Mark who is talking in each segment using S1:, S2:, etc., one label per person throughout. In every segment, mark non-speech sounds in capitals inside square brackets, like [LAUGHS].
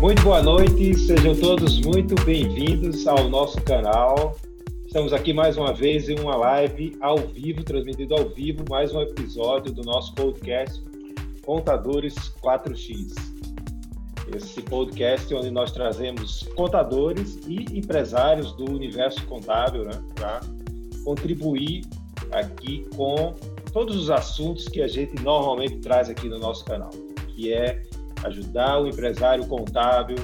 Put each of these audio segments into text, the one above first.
S1: Muito boa noite, sejam todos muito bem-vindos ao nosso canal. Estamos aqui mais uma vez em uma live ao vivo, transmitido ao vivo, mais um episódio do nosso podcast Contadores 4X. Esse podcast onde nós trazemos contadores e empresários do universo contábil né, para contribuir aqui com todos os assuntos que a gente normalmente traz aqui no nosso canal, que é ajudar o empresário contábil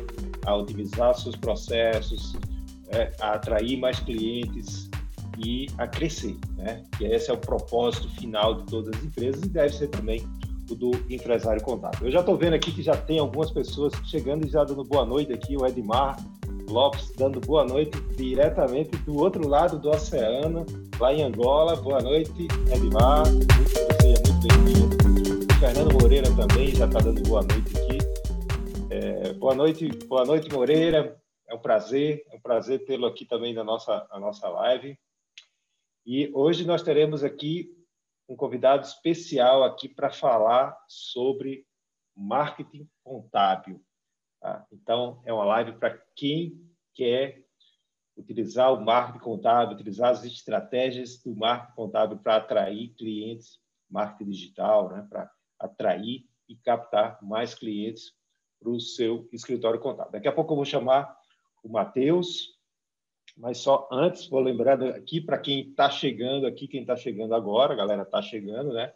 S1: a otimizar seus processos, é, a atrair mais clientes e a crescer, né? Que esse é o propósito final de todas as empresas e deve ser também o do empresário contábil. Eu já estou vendo aqui que já tem algumas pessoas chegando e já dando boa noite aqui, o Edmar Lopes dando boa noite diretamente do outro lado do oceano, lá em Angola. Boa noite, Edmar. Seja muito bem-vindo. Fernando Moreira também já está dando boa noite aqui. É, boa noite, boa noite, Moreira. É um prazer, é um prazer tê-lo aqui também na nossa, na nossa live. E hoje nós teremos aqui um convidado especial aqui para falar sobre marketing contábil. Tá? Então, é uma live para quem quer utilizar o marketing contábil, utilizar as estratégias do marketing contábil para atrair clientes, marketing digital, né? para atrair e captar mais clientes para o seu escritório contábil. Daqui a pouco eu vou chamar o Matheus, mas só antes vou lembrar aqui para quem está chegando aqui, quem está chegando agora, a galera está chegando, né?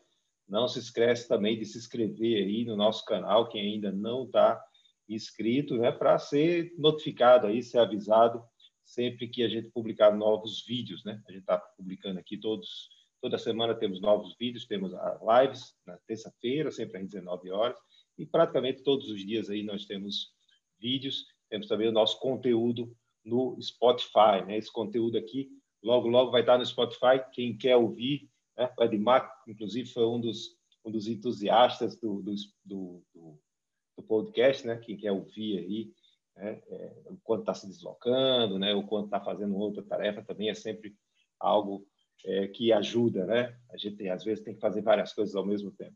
S1: Não se esquece também de se inscrever aí no nosso canal, quem ainda não está inscrito, né? Para ser notificado aí, ser avisado sempre que a gente publicar novos vídeos, né? A gente está publicando aqui todos, toda semana temos novos vídeos, temos lives na terça-feira, sempre às 19 horas, e praticamente todos os dias aí nós temos vídeos, temos também o nosso conteúdo no Spotify, né? Esse conteúdo aqui logo logo vai estar no Spotify. Quem quer ouvir, né? o Edmar, inclusive, foi um dos um dos entusiastas do, do, do, do podcast, né? Quem quer ouvir aí, né? É, o quanto está se deslocando, né? O quanto está fazendo outra tarefa também é sempre algo é, que ajuda, né? A gente às vezes tem que fazer várias coisas ao mesmo tempo.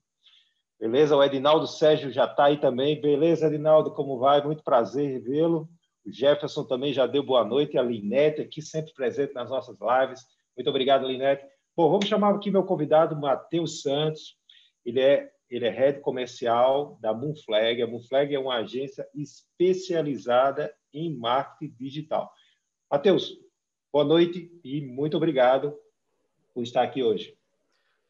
S1: Beleza? O Edinaldo Sérgio já está aí também. Beleza, Edinaldo, como vai? Muito prazer revê-lo. O Jefferson também já deu boa noite. A Linete aqui sempre presente nas nossas lives. Muito obrigado, Linete. Bom, vamos chamar aqui meu convidado, Matheus Santos. Ele é, ele é head comercial da Moonflag. A Moonflag é uma agência especializada em marketing digital. Matheus, boa noite e muito obrigado por estar aqui hoje.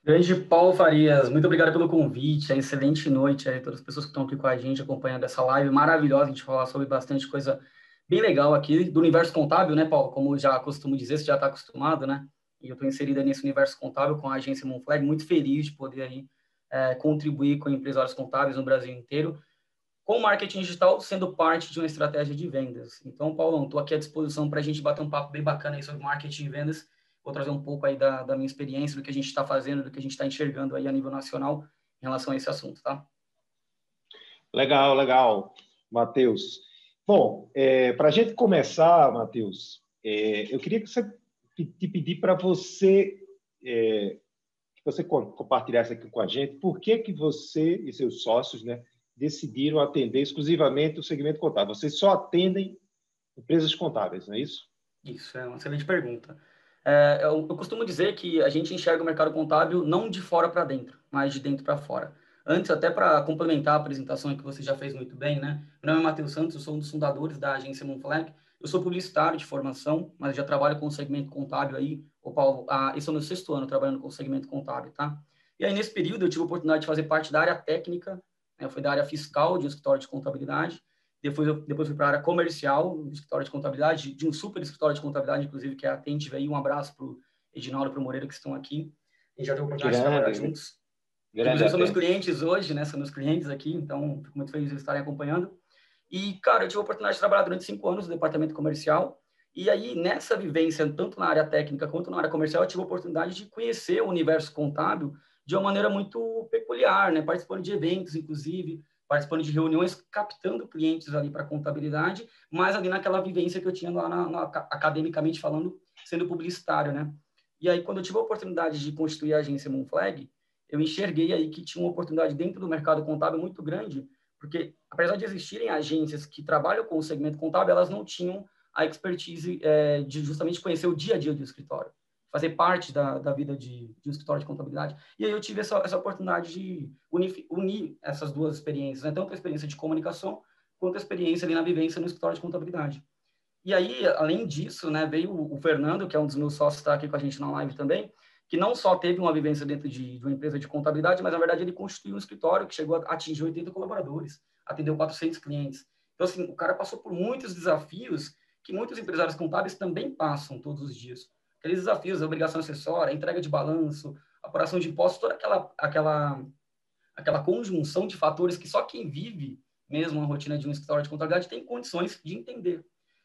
S2: Grande Paulo Farias, muito obrigado pelo convite, é excelente noite a todas as pessoas que estão aqui com a gente acompanhando essa live maravilhosa, a gente falar sobre bastante coisa bem legal aqui do universo contábil, né, Paulo? Como já costumo dizer, você já está acostumado, né? E eu estou inserida nesse universo contábil com a agência Moonflag, muito feliz de poder aí é, contribuir com empresários contábeis no Brasil inteiro, com marketing digital sendo parte de uma estratégia de vendas. Então, Paulo, estou aqui à disposição para a gente bater um papo bem bacana aí sobre marketing e vendas vou trazer um pouco aí da, da minha experiência, do que a gente está fazendo, do que a gente está enxergando aí a nível nacional em relação a esse assunto, tá?
S1: Legal, legal, Matheus. Bom, é, para a gente começar, Matheus, é, eu queria que você te pedir para você é, que você compartilhasse aqui com a gente por que que você e seus sócios, né, decidiram atender exclusivamente o segmento contábil. Vocês só atendem empresas contábeis, não é isso?
S2: Isso é uma excelente pergunta. É, eu, costumo dizer que a gente enxerga o mercado contábil não de fora para dentro, mas de dentro para fora. Antes, até para complementar a apresentação que você já fez muito bem, né? Meu nome é Matheus Santos, eu sou um dos fundadores da agência Moonflag. Eu sou publicitário de formação, mas já trabalho com o segmento contábil aí. O Paulo, ah, esse é o meu sexto ano trabalhando com o segmento contábil, tá? E aí, nesse período, eu tive a oportunidade de fazer parte da área técnica, né? foi da área fiscal de um escritório de contabilidade. Depois, eu, depois fui para a área comercial, do escritório de contabilidade, de um super escritório de contabilidade, inclusive, que é a Atente. Aí um abraço para o Edinaldo e para o Moreira, que estão aqui. A gente já teve a oportunidade de trabalhar juntos. Inclusive, são meus clientes hoje, né? São meus clientes aqui, então fico muito feliz de estarem acompanhando. E, cara, eu tive a oportunidade de trabalhar durante cinco anos no departamento comercial. E aí, nessa vivência, tanto na área técnica quanto na área comercial, eu tive a oportunidade de conhecer o universo contábil de uma maneira muito peculiar, né? Participando de eventos, inclusive, participando de reuniões, captando clientes ali para contabilidade, mas ali naquela vivência que eu tinha lá na, na, academicamente falando, sendo publicitário, né? E aí, quando eu tive a oportunidade de constituir a agência Moonflag, eu enxerguei aí que tinha uma oportunidade dentro do mercado contábil muito grande, Porque, apesar de existirem agências que trabalham com o segmento contábil, elas não tinham a expertise é, de justamente conhecer o dia a dia do escritório, fazer parte da, da vida de, de um escritório de contabilidade. E aí eu tive essa, essa oportunidade de unir, unir essas duas experiências, né? tanto a experiência de comunicação quanto a experiência ali na vivência no escritório de contabilidade. E aí, além disso, né, veio o Fernando, que é um dos meus sócios, está aqui com a gente na live também, que não só teve uma vivência dentro de, de, uma empresa de contabilidade, mas na verdade ele constituiu um escritório que chegou a atingir 80 colaboradores, atendeu 400 clientes. Então, assim, o cara passou por muitos desafios que muitos empresários contábeis também passam todos os dias. Aqueles desafios, a obrigação acessória, a entrega de balanço, apuração de impostos, toda aquela, aquela, aquela conjunção de fatores que só quem vive mesmo a rotina de um escritório de contabilidade tem condições de entender.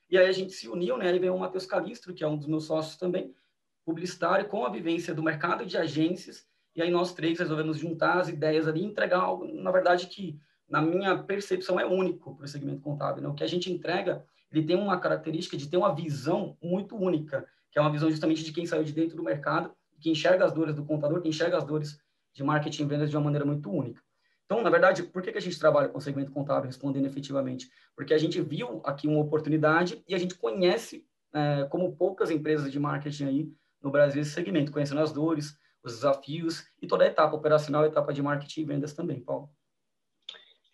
S2: E aí a gente se uniu, né? Aí veio o Matheus Calistro, que é um dos meus sócios também, publicitário, com a vivência do mercado de agências, e aí nós três resolvemos juntar as ideias ali e entregar algo, na verdade, que, na minha percepção, é único para o segmento contábil. Né? O que a gente entrega, ele tem uma característica de ter uma visão muito única, que é uma visão justamente de quem saiu de dentro do mercado, que enxerga as dores do contador, que enxerga as dores de marketing e vendas de uma maneira muito única. Então, na verdade, por que, que a gente trabalha com segmento contábil respondendo efetivamente? Porque a gente viu aqui uma oportunidade e a gente conhece, é, como poucas empresas de marketing aí no Brasil, esse segmento, conhecendo as dores, os desafios e toda a etapa operacional, a etapa de marketing e vendas também, Paulo.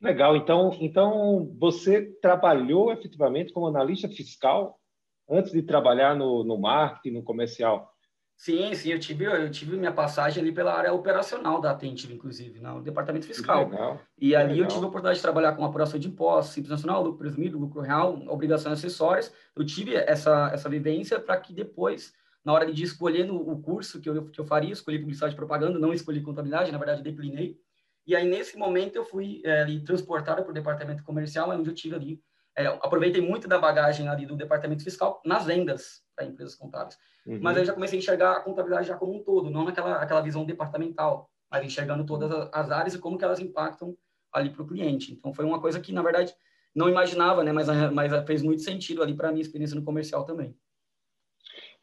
S1: Legal. Então, então você trabalhou efetivamente como analista fiscal antes de trabalhar no, no marketing, no comercial?
S2: Sim, sim, eu tive, eu tive minha passagem ali pela área operacional da Atentivo, inclusive, no departamento fiscal.
S1: Legal,
S2: e ali legal. eu tive a oportunidade de trabalhar com apuração de impostos, simples nacional, lucro presumido, lucro real, obrigações acessórias. Eu tive essa, essa vivência para que depois, na hora de escolher no, o curso que eu, que eu faria, escolhi publicidade e propaganda, não escolhi contabilidade, na verdade declinei. E aí, nesse momento, eu fui é, ali, transportado para o departamento comercial, onde eu tive ali, é, aproveitei muito da bagagem ali do departamento fiscal nas vendas para empresas contábeis. Uhum. Mas eu já comecei a enxergar a contabilidade já como um todo, não naquela aquela visão departamental, mas enxergando todas as áreas e como que elas impactam ali para o cliente. Então foi uma coisa que na verdade não imaginava, né? Mas, mas fez muito sentido ali para a minha experiência no comercial também.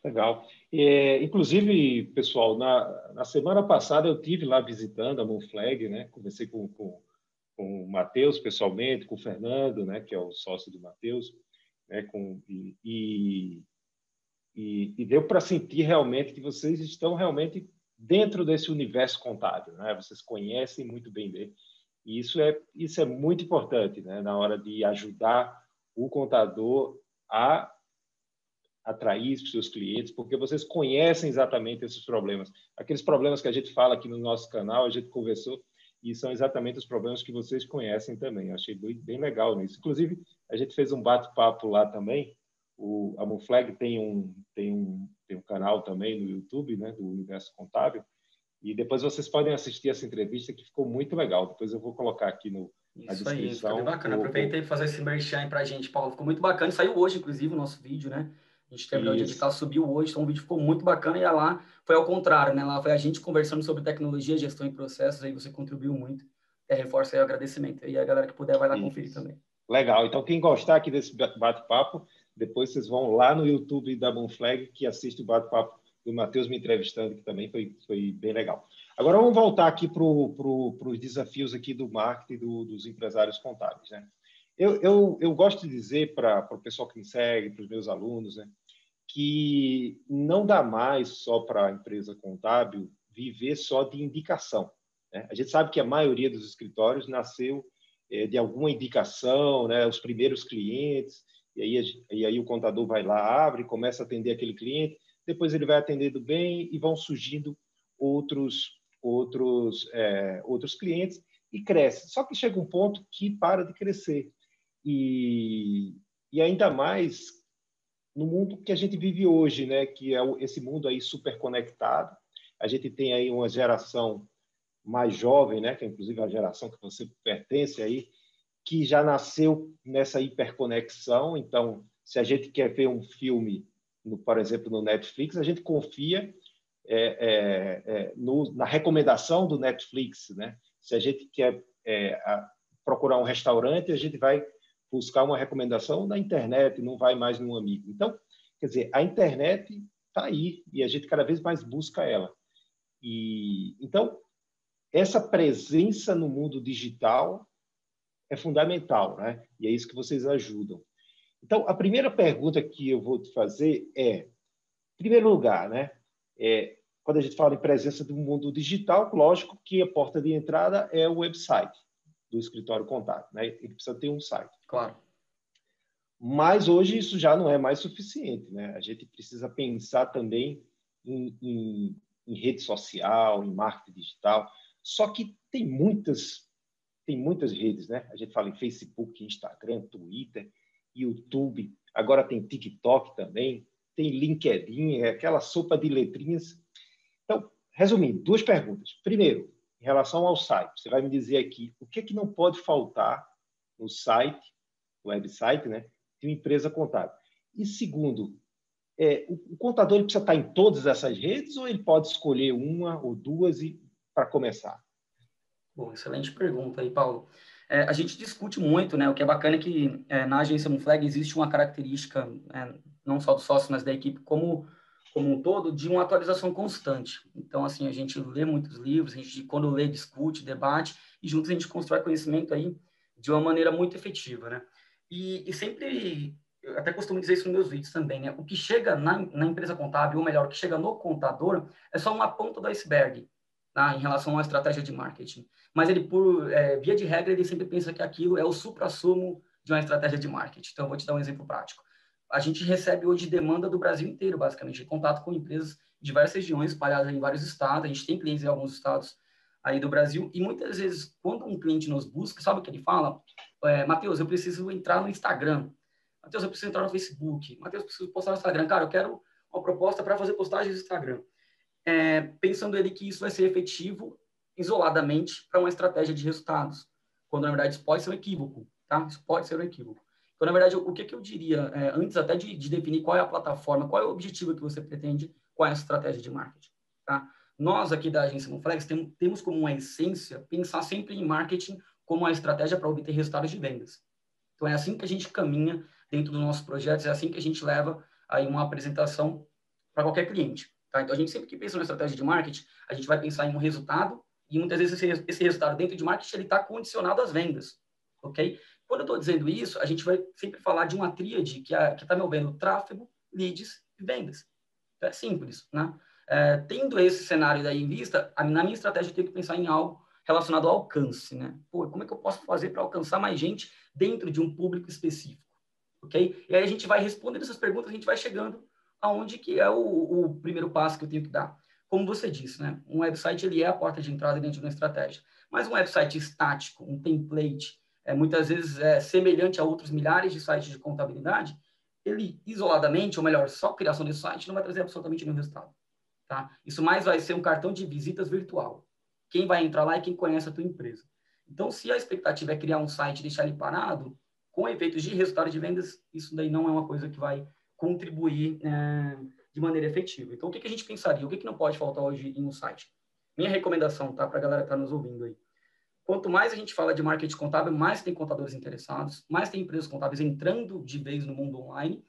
S1: Legal. É, inclusive, pessoal, na, na semana passada eu tive lá visitando a Monflag, né? Conversei com, com, com o Matheus pessoalmente, com o Fernando, né? Que é o sócio do Matheus, né? Com, e, e e, deu para sentir realmente que vocês estão realmente dentro desse universo contábil, né? Vocês conhecem muito bem dele. E isso é isso é muito importante, né? Na hora de ajudar o contador a atrair os seus clientes, porque vocês conhecem exatamente esses problemas. Aqueles problemas que a gente fala aqui no nosso canal, a gente conversou, e são exatamente os problemas que vocês conhecem também. Eu achei bem legal nisso. Inclusive, a gente fez um bate-papo lá também, o, a Monflag tem um, tem, um, tem um canal também no YouTube, né, do Universo Contábil, e depois vocês podem assistir essa entrevista que ficou muito legal. Depois eu vou colocar aqui no,
S2: Isso. Aí, ficou bacana. Aproveitei para fazer esse merchan para a gente, Paulo. Ficou muito bacana. Saiu hoje, inclusive, o nosso vídeo, né? A gente terminou Isso. de editar, subiu hoje, então o vídeo ficou muito bacana. E lá foi ao contrário, né? Lá foi a gente conversando sobre tecnologia, gestão e processos. Aí você contribuiu muito. É, reforça aí o agradecimento. E a galera que puder vai lá Isso. conferir também.
S1: Legal. Então, quem gostar aqui desse bate-papo, depois vocês vão lá no YouTube da Bonflag, que assiste o bate-papo do Matheus me entrevistando, que também foi, foi bem legal. Agora vamos voltar aqui para pro, os desafios aqui do marketing do, dos empresários contábeis. Né? Eu, eu, eu gosto de dizer para o pessoal que me segue, para os meus alunos, né, que não dá mais só para a empresa contábil viver só de indicação. Né? A gente sabe que a maioria dos escritórios nasceu é, de alguma indicação, né? os primeiros clientes, e aí, e aí o contador vai lá, abre, começa a atender aquele cliente, depois ele vai atendendo bem e vão surgindo outros outros é, outros clientes e cresce. Só que chega um ponto que para de crescer e, e ainda mais no mundo que a gente vive hoje, né? Que é esse mundo aí super conectado. A gente tem aí uma geração mais jovem, né? Que é inclusive a geração que você pertence aí, que já nasceu nessa hiperconexão. Então, se a gente quer ver um filme, no, por exemplo, no Netflix, a gente confia é, é, é, no, na recomendação do Netflix. Né? Se a gente quer é, a, procurar um restaurante, a gente vai buscar uma recomendação na internet, não vai mais num amigo. Então, quer dizer, a internet está aí e a gente cada vez mais busca ela. E então essa presença no mundo digital é fundamental, né? E é isso que vocês ajudam. Então, a primeira pergunta que eu vou te fazer é, em primeiro lugar, né? É, quando a gente fala em presença do mundo digital, lógico que a porta de entrada é o website do escritório contábil, né? Ele precisa ter um site.
S2: Claro.
S1: Mas hoje isso já não é mais suficiente, né? A gente precisa pensar também em, em, em rede social, em marketing digital. Só que tem muitas tem muitas redes, né? A gente fala em Facebook, Instagram, Twitter, YouTube, agora tem TikTok também, tem LinkedIn, é aquela sopa de letrinhas. Então, resumindo, duas perguntas. Primeiro, em relação ao site, você vai me dizer aqui o que é que não pode faltar no site, website, né, de uma empresa contábil. E segundo, é, o, o contador ele precisa estar em todas essas redes ou ele pode escolher uma ou duas para começar?
S2: Bom, excelente pergunta aí, Paulo. É, a gente discute muito, né? O que é bacana é que é, na agência Moonflag existe uma característica, é, não só do sócio, mas da equipe como como um todo, de uma atualização constante. Então, assim, a gente lê muitos livros, a gente, quando lê, discute, debate, e juntos a gente constrói conhecimento aí de uma maneira muito efetiva, né? E, e sempre, eu até costumo dizer isso nos meus vídeos também, né? O que chega na, na empresa contábil, ou melhor, o que chega no contador, é só uma ponta do iceberg, tá? em relação à estratégia de marketing. Mas ele, por é, via de regra, ele sempre pensa que aquilo é o supra-sumo de uma estratégia de marketing. Então, eu vou te dar um exemplo prático a gente recebe hoje demanda do Brasil inteiro, basicamente, contato com empresas de diversas regiões, espalhadas em vários estados. A gente tem clientes em alguns estados aí do Brasil, e muitas vezes, quando um cliente nos busca, sabe o que ele fala? É, Matheus, eu preciso entrar no Instagram. Matheus, eu preciso entrar no Facebook. Matheus, eu preciso postar no Instagram. Cara, eu quero uma proposta para fazer postagens no Instagram. É, pensando ele que isso vai ser efetivo isoladamente para uma estratégia de resultados, quando na verdade isso pode ser um equívoco, tá? Isso pode ser um equívoco. Então, na verdade, o que, que eu diria, é, antes até de, de, definir qual é a plataforma, qual é o objetivo que você pretende, qual é a estratégia de marketing, tá? Nós aqui da agência Monflex temos, temos como uma essência pensar sempre em marketing como uma estratégia para obter resultados de vendas. Então, é assim que a gente caminha dentro dos nossos projetos, é assim que a gente leva aí uma apresentação para qualquer cliente. Tá? Então, a gente sempre que pensa na estratégia de marketing, a gente vai pensar em um resultado e muitas vezes esse, esse resultado dentro de marketing ele está condicionado às vendas, ok? Quando eu estou dizendo isso, a gente vai sempre falar de uma tríade que é, está me vendo tráfego, leads e vendas. Então, é simples, né? É, tendo esse cenário daí em vista, a, na minha estratégia eu tenho que pensar em algo relacionado ao alcance, né? Pô, como é que eu posso fazer para alcançar mais gente dentro de um público específico, ok? E aí a gente vai respondendo essas perguntas, a gente vai chegando aonde que é o, o primeiro passo que eu tenho que dar. Como você disse, né? Um website ele é a porta de entrada dentro de uma estratégia, mas um website estático, um template, é, muitas vezes é semelhante a outros milhares de sites de contabilidade, ele isoladamente, ou melhor, só a criação desse site não vai trazer absolutamente nenhum resultado. Tá? Isso mais vai ser um cartão de visitas virtual. Quem vai entrar lá é quem conhece a tua empresa. Então, se a expectativa é criar um site e deixar ele parado, com efeitos de resultado de vendas, isso daí não é uma coisa que vai contribuir é, de maneira efetiva. Então, o que, que a gente pensaria? O que, que não pode faltar hoje em um site? Minha recomendação, tá? Para a galera que está nos ouvindo aí. Quanto mais a gente fala de marketing contábil, mais tem contadores interessados, mais tem empresas contábeis entrando de vez no mundo online.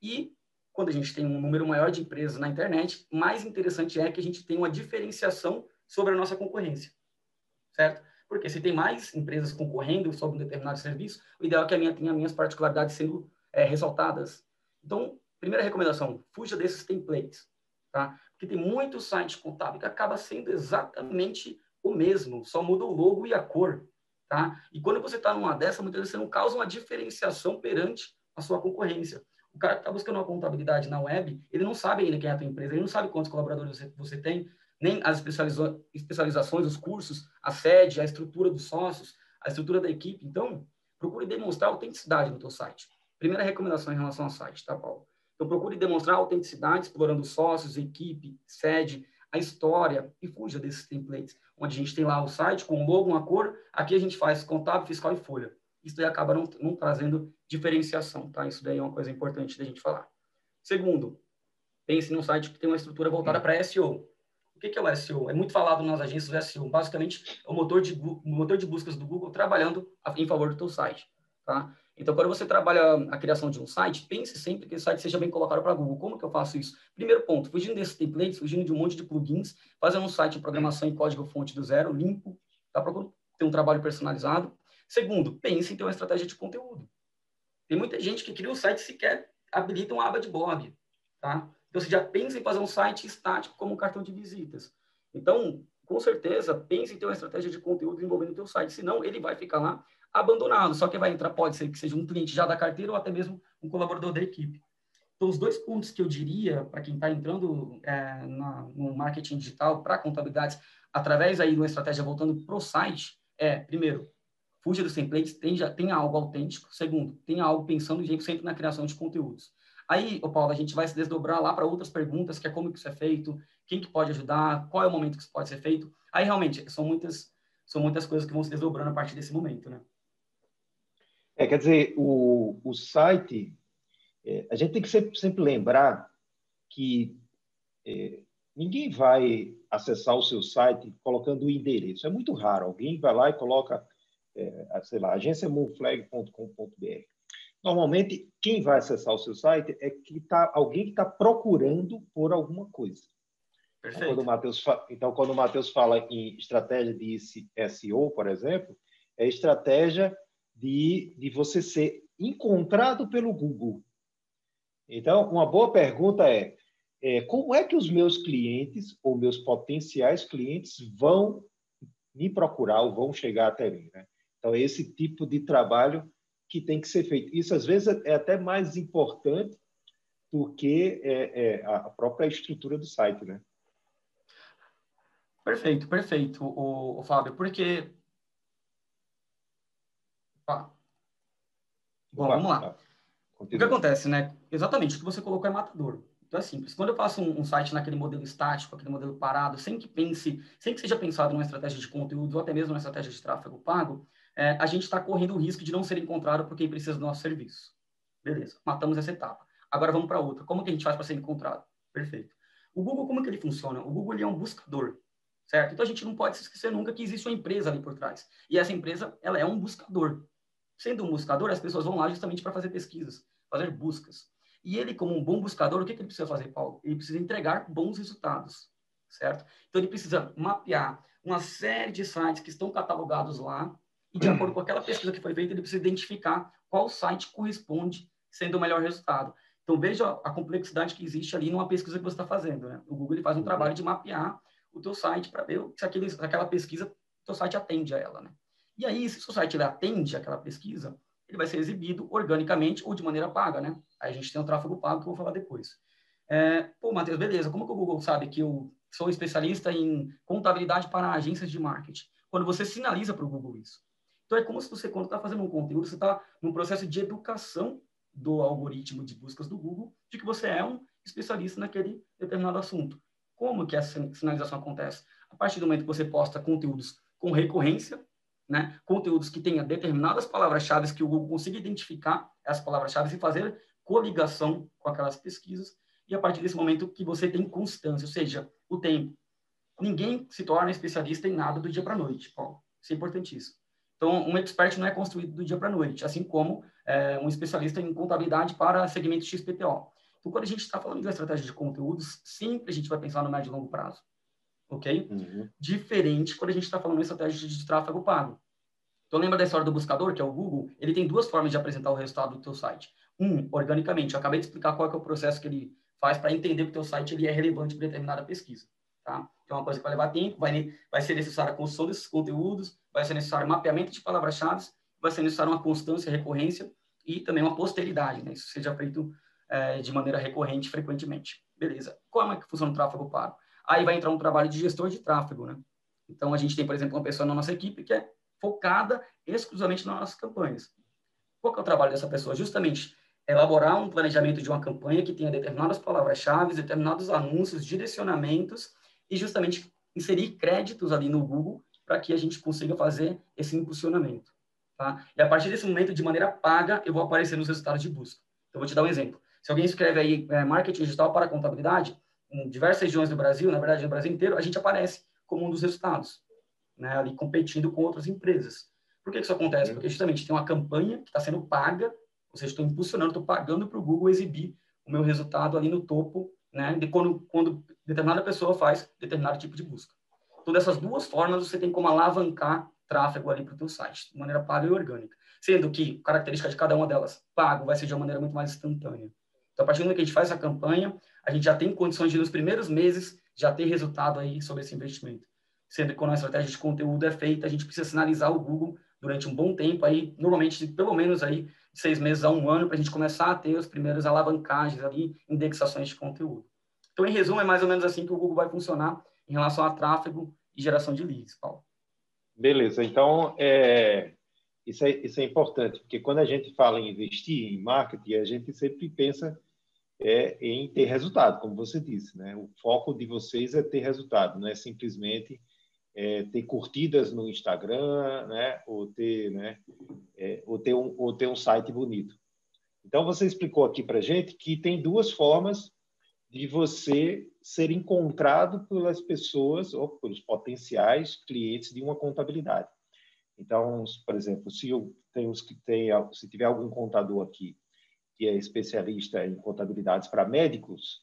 S2: E quando a gente tem um número maior de empresas na internet, mais interessante é que a gente tem uma diferenciação sobre a nossa concorrência, certo? Porque se tem mais empresas concorrendo sobre um determinado serviço, o ideal é que a minha tenha minhas particularidades sendo é, ressaltadas. Então, primeira recomendação, fuja desses templates, tá? Porque tem muito site contábil que acaba sendo exatamente o mesmo, só muda o logo e a cor, tá? E quando você está numa dessa, muitas vezes você não causa uma diferenciação perante a sua concorrência. O cara que está buscando uma contabilidade na web, ele não sabe ainda quem é a tua empresa, ele não sabe quantos colaboradores você, você tem, nem as especializações, os cursos, a sede, a estrutura dos sócios, a estrutura da equipe. Então, procure demonstrar autenticidade no teu site. Primeira recomendação em relação ao site, tá, Paulo? Então, procure demonstrar autenticidade, explorando sócios, equipe, sede, a história e fuja desses templates, onde a gente tem lá o site com o logo, uma cor, aqui a gente faz contábil, fiscal e folha. Isso daí acaba não, não trazendo diferenciação, tá? Isso daí é uma coisa importante da gente falar. Segundo, pense num site que tem uma estrutura voltada para SEO. O que, é o SEO? É muito falado nas agências do SEO. Basicamente, é o motor de, o motor de buscas do Google trabalhando em favor do teu site, tá? Então, quando você trabalha a criação de um site, pense sempre que esse site seja bem colocado para Google. Como que eu faço isso? Primeiro ponto, fugindo desses templates, fugindo de um monte de plugins, fazendo um site de programação em código-fonte do zero, limpo, tá? Para ter um trabalho personalizado. Segundo, pense em ter uma estratégia de conteúdo. Tem muita gente que cria um site sequer habilita uma aba de blog, tá? Então, você já pensa em fazer um site estático como um cartão de visitas. Então, com certeza, pense em ter uma estratégia de conteúdo envolvendo o teu site, senão ele vai ficar lá abandonado. Só que vai entrar, pode ser que seja um cliente já da carteira ou até mesmo um colaborador da equipe. Então, os dois pontos que eu diria para quem está entrando é, na, no marketing digital para contabilidades, através aí de uma estratégia voltando para o site, é, primeiro, fuja dos templates, tenha, tenha algo autêntico. Segundo, tenha algo pensando sempre na criação de conteúdos. Aí, o Paulo, a gente vai se desdobrar lá para outras perguntas, que é como que isso é feito, quem que pode ajudar, qual é o momento que isso pode ser feito. Aí, realmente, são muitas, são muitas coisas que vão se desdobrando a partir desse momento, né?
S1: É, quer dizer, o, o site, é, a gente tem que sempre, sempre lembrar que é, ninguém vai acessar o seu site colocando o endereço. É muito raro. Alguém vai lá e coloca, é, sei lá, agenciamoonflag.com.br. Normalmente, quem vai acessar o seu site é que tá, alguém que está procurando por alguma coisa. Então, Perfeito. Então, quando o Matheus então, quando o Matheus fala em estratégia de SEO, por exemplo, é estratégia de, de você ser encontrado pelo Google. Então, uma boa pergunta é, é como é que os meus clientes ou meus potenciais clientes vão me procurar ou vão chegar até mim? Né? Então, esse tipo de trabalho que tem que ser feito. Isso, às vezes, é até mais importante do que é, é, a própria estrutura do site, né?
S2: Perfeito, perfeito, o, o Fábio, porque... Bom, vamos lá. O que acontece, né? Exatamente, o que você colocou é matador. Então é simples. Quando eu faço um, um, site naquele modelo estático, aquele modelo parado, sem que pense, sem que seja pensado numa estratégia de conteúdo ou até mesmo numa estratégia de tráfego pago, é, a gente está correndo o risco de não ser encontrado por quem precisa do nosso serviço. Beleza, matamos essa etapa. Agora vamos para outra. Como que a gente faz para ser encontrado? Perfeito. O Google, como que ele funciona? O Google ele é um buscador, certo? Então a gente não pode se esquecer nunca que existe uma empresa ali por trás. E essa empresa, ela é um buscador. Sendo um buscador, as pessoas vão lá justamente para fazer pesquisas, fazer buscas. E ele, como um bom buscador, o que, que ele precisa fazer, Paulo? Ele precisa entregar bons resultados, certo? Então ele precisa mapear uma série de sites que estão catalogados lá, e de acordo com aquela pesquisa que foi feita, ele precisa identificar qual site corresponde sendo o melhor resultado. Então, veja a complexidade que existe ali numa pesquisa que você está fazendo. Né? O Google ele faz um trabalho de mapear o teu site para ver se aquele, aquela pesquisa, o teu site atende a ela. Né? E aí, se o seu site ele atende aquela pesquisa, ele vai ser exibido organicamente ou de maneira paga. Né? Aí a gente tem o tráfego pago, que eu vou falar depois. É, pô, Matheus, beleza, como que o Google sabe que eu sou especialista em contabilidade para agências de marketing? Quando você sinaliza para o Google isso. Então, é como se você, quando está fazendo um conteúdo, você está num processo de educação do algoritmo de buscas do Google, de que você é um especialista naquele determinado assunto. Como que essa sinalização acontece? A partir do momento que você posta conteúdos com recorrência, né? conteúdos que tenha determinadas palavras-chave que o Google consiga identificar essas palavras-chave e fazer coligação com aquelas pesquisas, e a partir desse momento que você tem constância, ou seja, o tempo. Ninguém se torna especialista em nada do dia para a noite, Paulo. Isso é importantíssimo. Então, um expert não é construído do dia para a noite, assim como é, um especialista em contabilidade para segmento XPTO. Então, quando a gente está falando de uma estratégia de conteúdos, sempre a gente vai pensar no médio e longo prazo. Ok? Uhum. Diferente quando a gente está falando em estratégia de tráfego pago. Então, lembra da história do buscador, que é o Google? Ele tem duas formas de apresentar o resultado do teu site. Um, organicamente. Eu acabei de explicar qual é, é o processo que ele faz para entender que o teu site ele é relevante para determinada pesquisa. Tá? Então, é uma coisa que vai levar tempo, vai, vai ser necessária a construção desses conteúdos, vai ser necessário mapeamento de palavras-chave, vai ser necessário uma constância, recorrência e também uma posteridade, né? Isso seja feito é, de maneira recorrente, frequentemente. Beleza. Como é que funciona o tráfego pago? Aí vai entrar um trabalho de gestor de tráfego, né? Então, a gente tem, por exemplo, uma pessoa na nossa equipe que é focada exclusivamente nas nossas campanhas. Qual é o trabalho dessa pessoa? Justamente elaborar um planejamento de uma campanha que tenha determinadas palavras-chave, determinados anúncios, direcionamentos e justamente inserir créditos ali no Google para que a gente consiga fazer esse impulsionamento. Tá? E a partir desse momento, de maneira paga, eu vou aparecer nos resultados de busca. Então, vou te dar um exemplo. Se alguém escreve aí é, marketing digital para contabilidade, em diversas regiões do Brasil, na verdade, no Brasil inteiro, a gente aparece como um dos resultados, né, ali competindo com outras empresas. Por que isso acontece? Porque justamente tem uma campanha que está sendo paga, ou seja, estou impulsionando, estou pagando para o Google exibir o meu resultado ali no topo, né, de quando, quando determinada pessoa faz determinado tipo de busca. Então, dessas duas formas, você tem como alavancar tráfego ali para o teu site, de maneira paga e orgânica. Sendo que característica de cada uma delas, pago, vai ser de uma maneira muito mais instantânea. Então, a partir do momento que a gente faz essa campanha, a gente já tem condições de, nos primeiros meses, já ter resultado aí sobre esse investimento. Sendo que quando a estratégia de conteúdo é feita, a gente precisa sinalizar o Google durante um bom tempo, aí, normalmente, pelo menos aí, seis meses a um ano, para a gente começar a ter os primeiros alavancagens ali, indexações de conteúdo. Então, em resumo, é mais ou menos assim que o Google vai funcionar em relação a tráfego e geração de leads, Paulo.
S1: Beleza. Então, é, isso, é, isso é importante, porque quando a gente fala em investir em marketing, a gente sempre pensa é, em ter resultado, como você disse. Né? O foco de vocês é ter resultado, não é simplesmente é, ter curtidas no Instagram, né? ou, ter, né? É, ou, ter um, ou ter um site bonito. Então, você explicou aqui para gente que tem duas formas de você ser encontrado pelas pessoas ou pelos potenciais clientes de uma contabilidade. Então, por exemplo, se eu tenho tem, se tiver algum contador aqui que é especialista em contabilidades para médicos,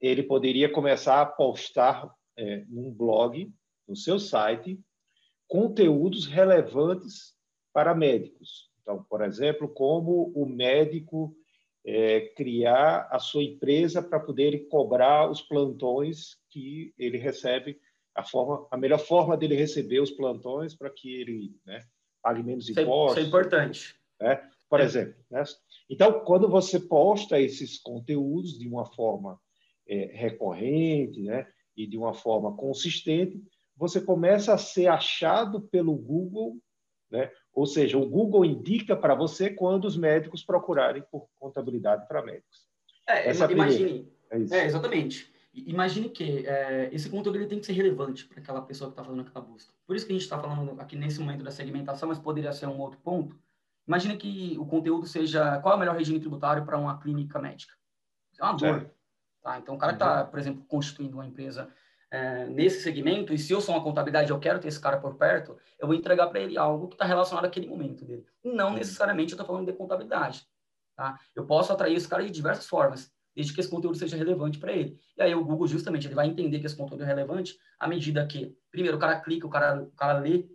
S1: ele poderia começar a postar é, num blog, no seu site, conteúdos relevantes para médicos. Então, por exemplo, como o médico é, criar a sua empresa para poder cobrar os plantões que ele recebe, a, forma, a melhor forma dele receber os plantões para que ele né, pague menos
S2: isso
S1: impostos.
S2: É, isso é importante.
S1: Né? Por é. exemplo. Né? Então, quando você posta esses conteúdos de uma forma é, recorrente né, e de uma forma consistente, você começa a ser achado pelo Google né, ou seja, o Google indica para você quando os médicos procurarem por contabilidade para médicos.
S2: É, Essa imagine. É, é, exatamente. Imagine que é, esse conteúdo ele tem que ser relevante para aquela pessoa que está fazendo aquela busca. Por isso que a gente está falando aqui nesse momento da segmentação, mas poderia ser um outro ponto. Imagine que o conteúdo seja qual é o melhor regime tributário para uma clínica médica. É uma dor. Tá? Então, o cara está, por exemplo, constituindo uma empresa é, nesse segmento, e se eu sou uma contabilidade eu quero ter esse cara por perto, eu vou entregar para ele algo que está relacionado àquele momento dele. Não necessariamente eu estou falando de contabilidade. Tá? Eu posso atrair esse cara de diversas formas, desde que esse conteúdo seja relevante para ele. E aí o Google, justamente, ele vai entender que esse conteúdo é relevante à medida que, primeiro, o cara clica, o cara, o cara lê,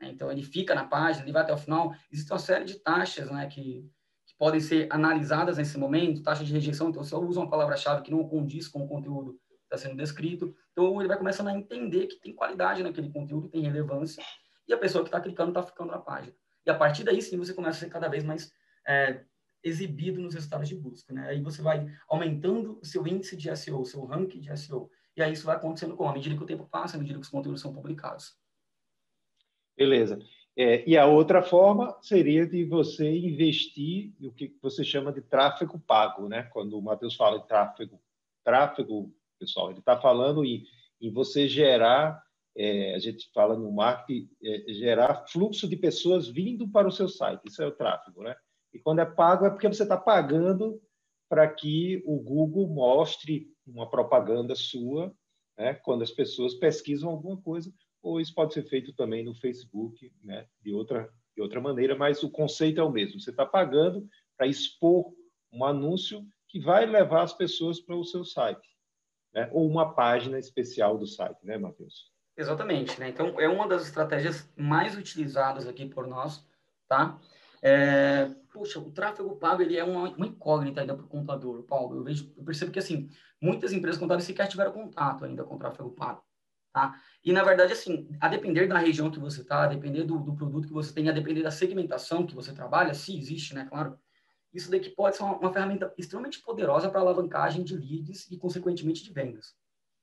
S2: né? então ele fica na página, ele vai até o final. Existe uma série de taxas né, que, que podem ser analisadas nesse momento, taxa de rejeição. Então, se eu uso uma palavra-chave que não condiz com o conteúdo está sendo descrito. Então, ele vai começando a entender que tem qualidade naquele conteúdo, tem relevância, e a pessoa que está clicando está ficando na página. E a partir daí, sim, você começa a ser cada vez mais é, exibido nos resultados de busca. Né? Aí você vai aumentando o seu índice de SEO, o seu ranking de SEO. E aí isso vai acontecendo com a medida que o tempo passa, à medida que os conteúdos são publicados.
S1: Beleza. É, e a outra forma seria de você investir no que você chama de tráfego pago, né? Quando o Matheus fala de tráfego, tráfego pessoal. Ele está falando em, em você gerar, é, a gente fala no marketing, é, gerar fluxo de pessoas vindo para o seu site. Isso é o tráfego, né? E quando é pago é porque você está pagando para que o Google mostre uma propaganda sua, né? Quando as pessoas pesquisam alguma coisa, ou isso pode ser feito também no Facebook, né? De outra de outra maneira, mas o conceito é o mesmo. Você está pagando para expor um anúncio que vai levar as pessoas para o seu site né? ou uma página especial do site, né, Matheus?
S2: Exatamente, né? Então, é uma das estratégias mais utilizadas aqui por nós, tá? É, poxa, o tráfego pago ele é uma, uma incógnita ainda para o contador, Paulo. Eu, vejo, eu percebo que, assim, muitas empresas contábeis sequer tiveram contato ainda com o tráfego pago, tá? E, na verdade, assim, a depender da região que você está, a depender do, do produto que você tem, a depender da segmentação que você trabalha, se existe, né, claro, isso daqui pode ser uma, uma ferramenta extremamente poderosa para alavancagem de leads e, consequentemente, de vendas.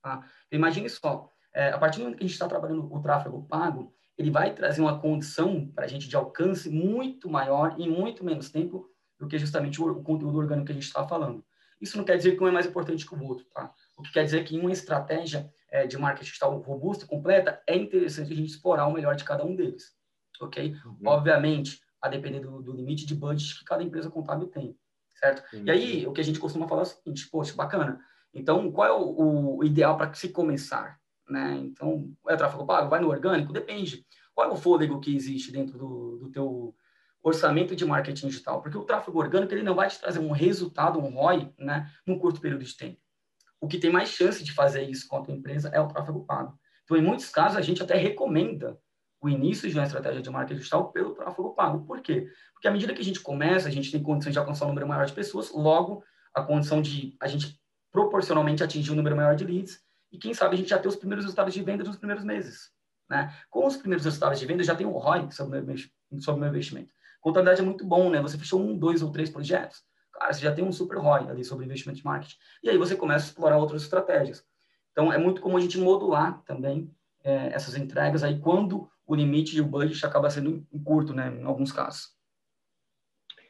S2: Tá? Então, imagine só, é, a partir do momento que a gente está trabalhando o tráfego pago, ele vai trazer uma condição para a gente de alcance muito maior em muito menos tempo do que justamente o, o conteúdo orgânico que a gente está falando. Isso não quer dizer que um é mais importante que o outro, tá? O que quer dizer que em uma estratégia é, de marketing digital robusta e completa, é interessante a gente explorar o melhor de cada um deles, ok? Uhum. Obviamente, a depender do, do, limite de budget que cada empresa contábil tem, certo? E aí, o que a gente costuma falar é o seguinte, poxa, bacana, então, qual é o, o ideal para se começar? Né? Então, é tráfego pago? Vai no orgânico? Depende. Qual é o fôlego que existe dentro do, do teu orçamento de marketing digital? Porque o tráfego orgânico ele não vai te trazer um resultado, um ROI, né, num curto período de tempo. O que tem mais chance de fazer isso com a tua empresa é o tráfego pago. Então, em muitos casos, a gente até recomenda o início de uma estratégia de marketing digital pelo tráfego pago. Por quê? Porque à medida que a gente começa, a gente tem condição de alcançar um número maior de pessoas, logo a condição de a gente proporcionalmente atingir um número maior de leads e quem sabe a gente já ter os primeiros resultados de venda nos primeiros meses. Né? Com os primeiros resultados de venda, já tem o ROI sobre o meu investimento. Contabilidade é muito bom, né? Você fechou um, dois ou três projetos, cara, você já tem um super ROI ali sobre investimento de marketing. E aí você começa a explorar outras estratégias. Então, é muito comum a gente modular também é, essas entregas aí quando o limite e o budget acaba sendo curto, né, em alguns casos.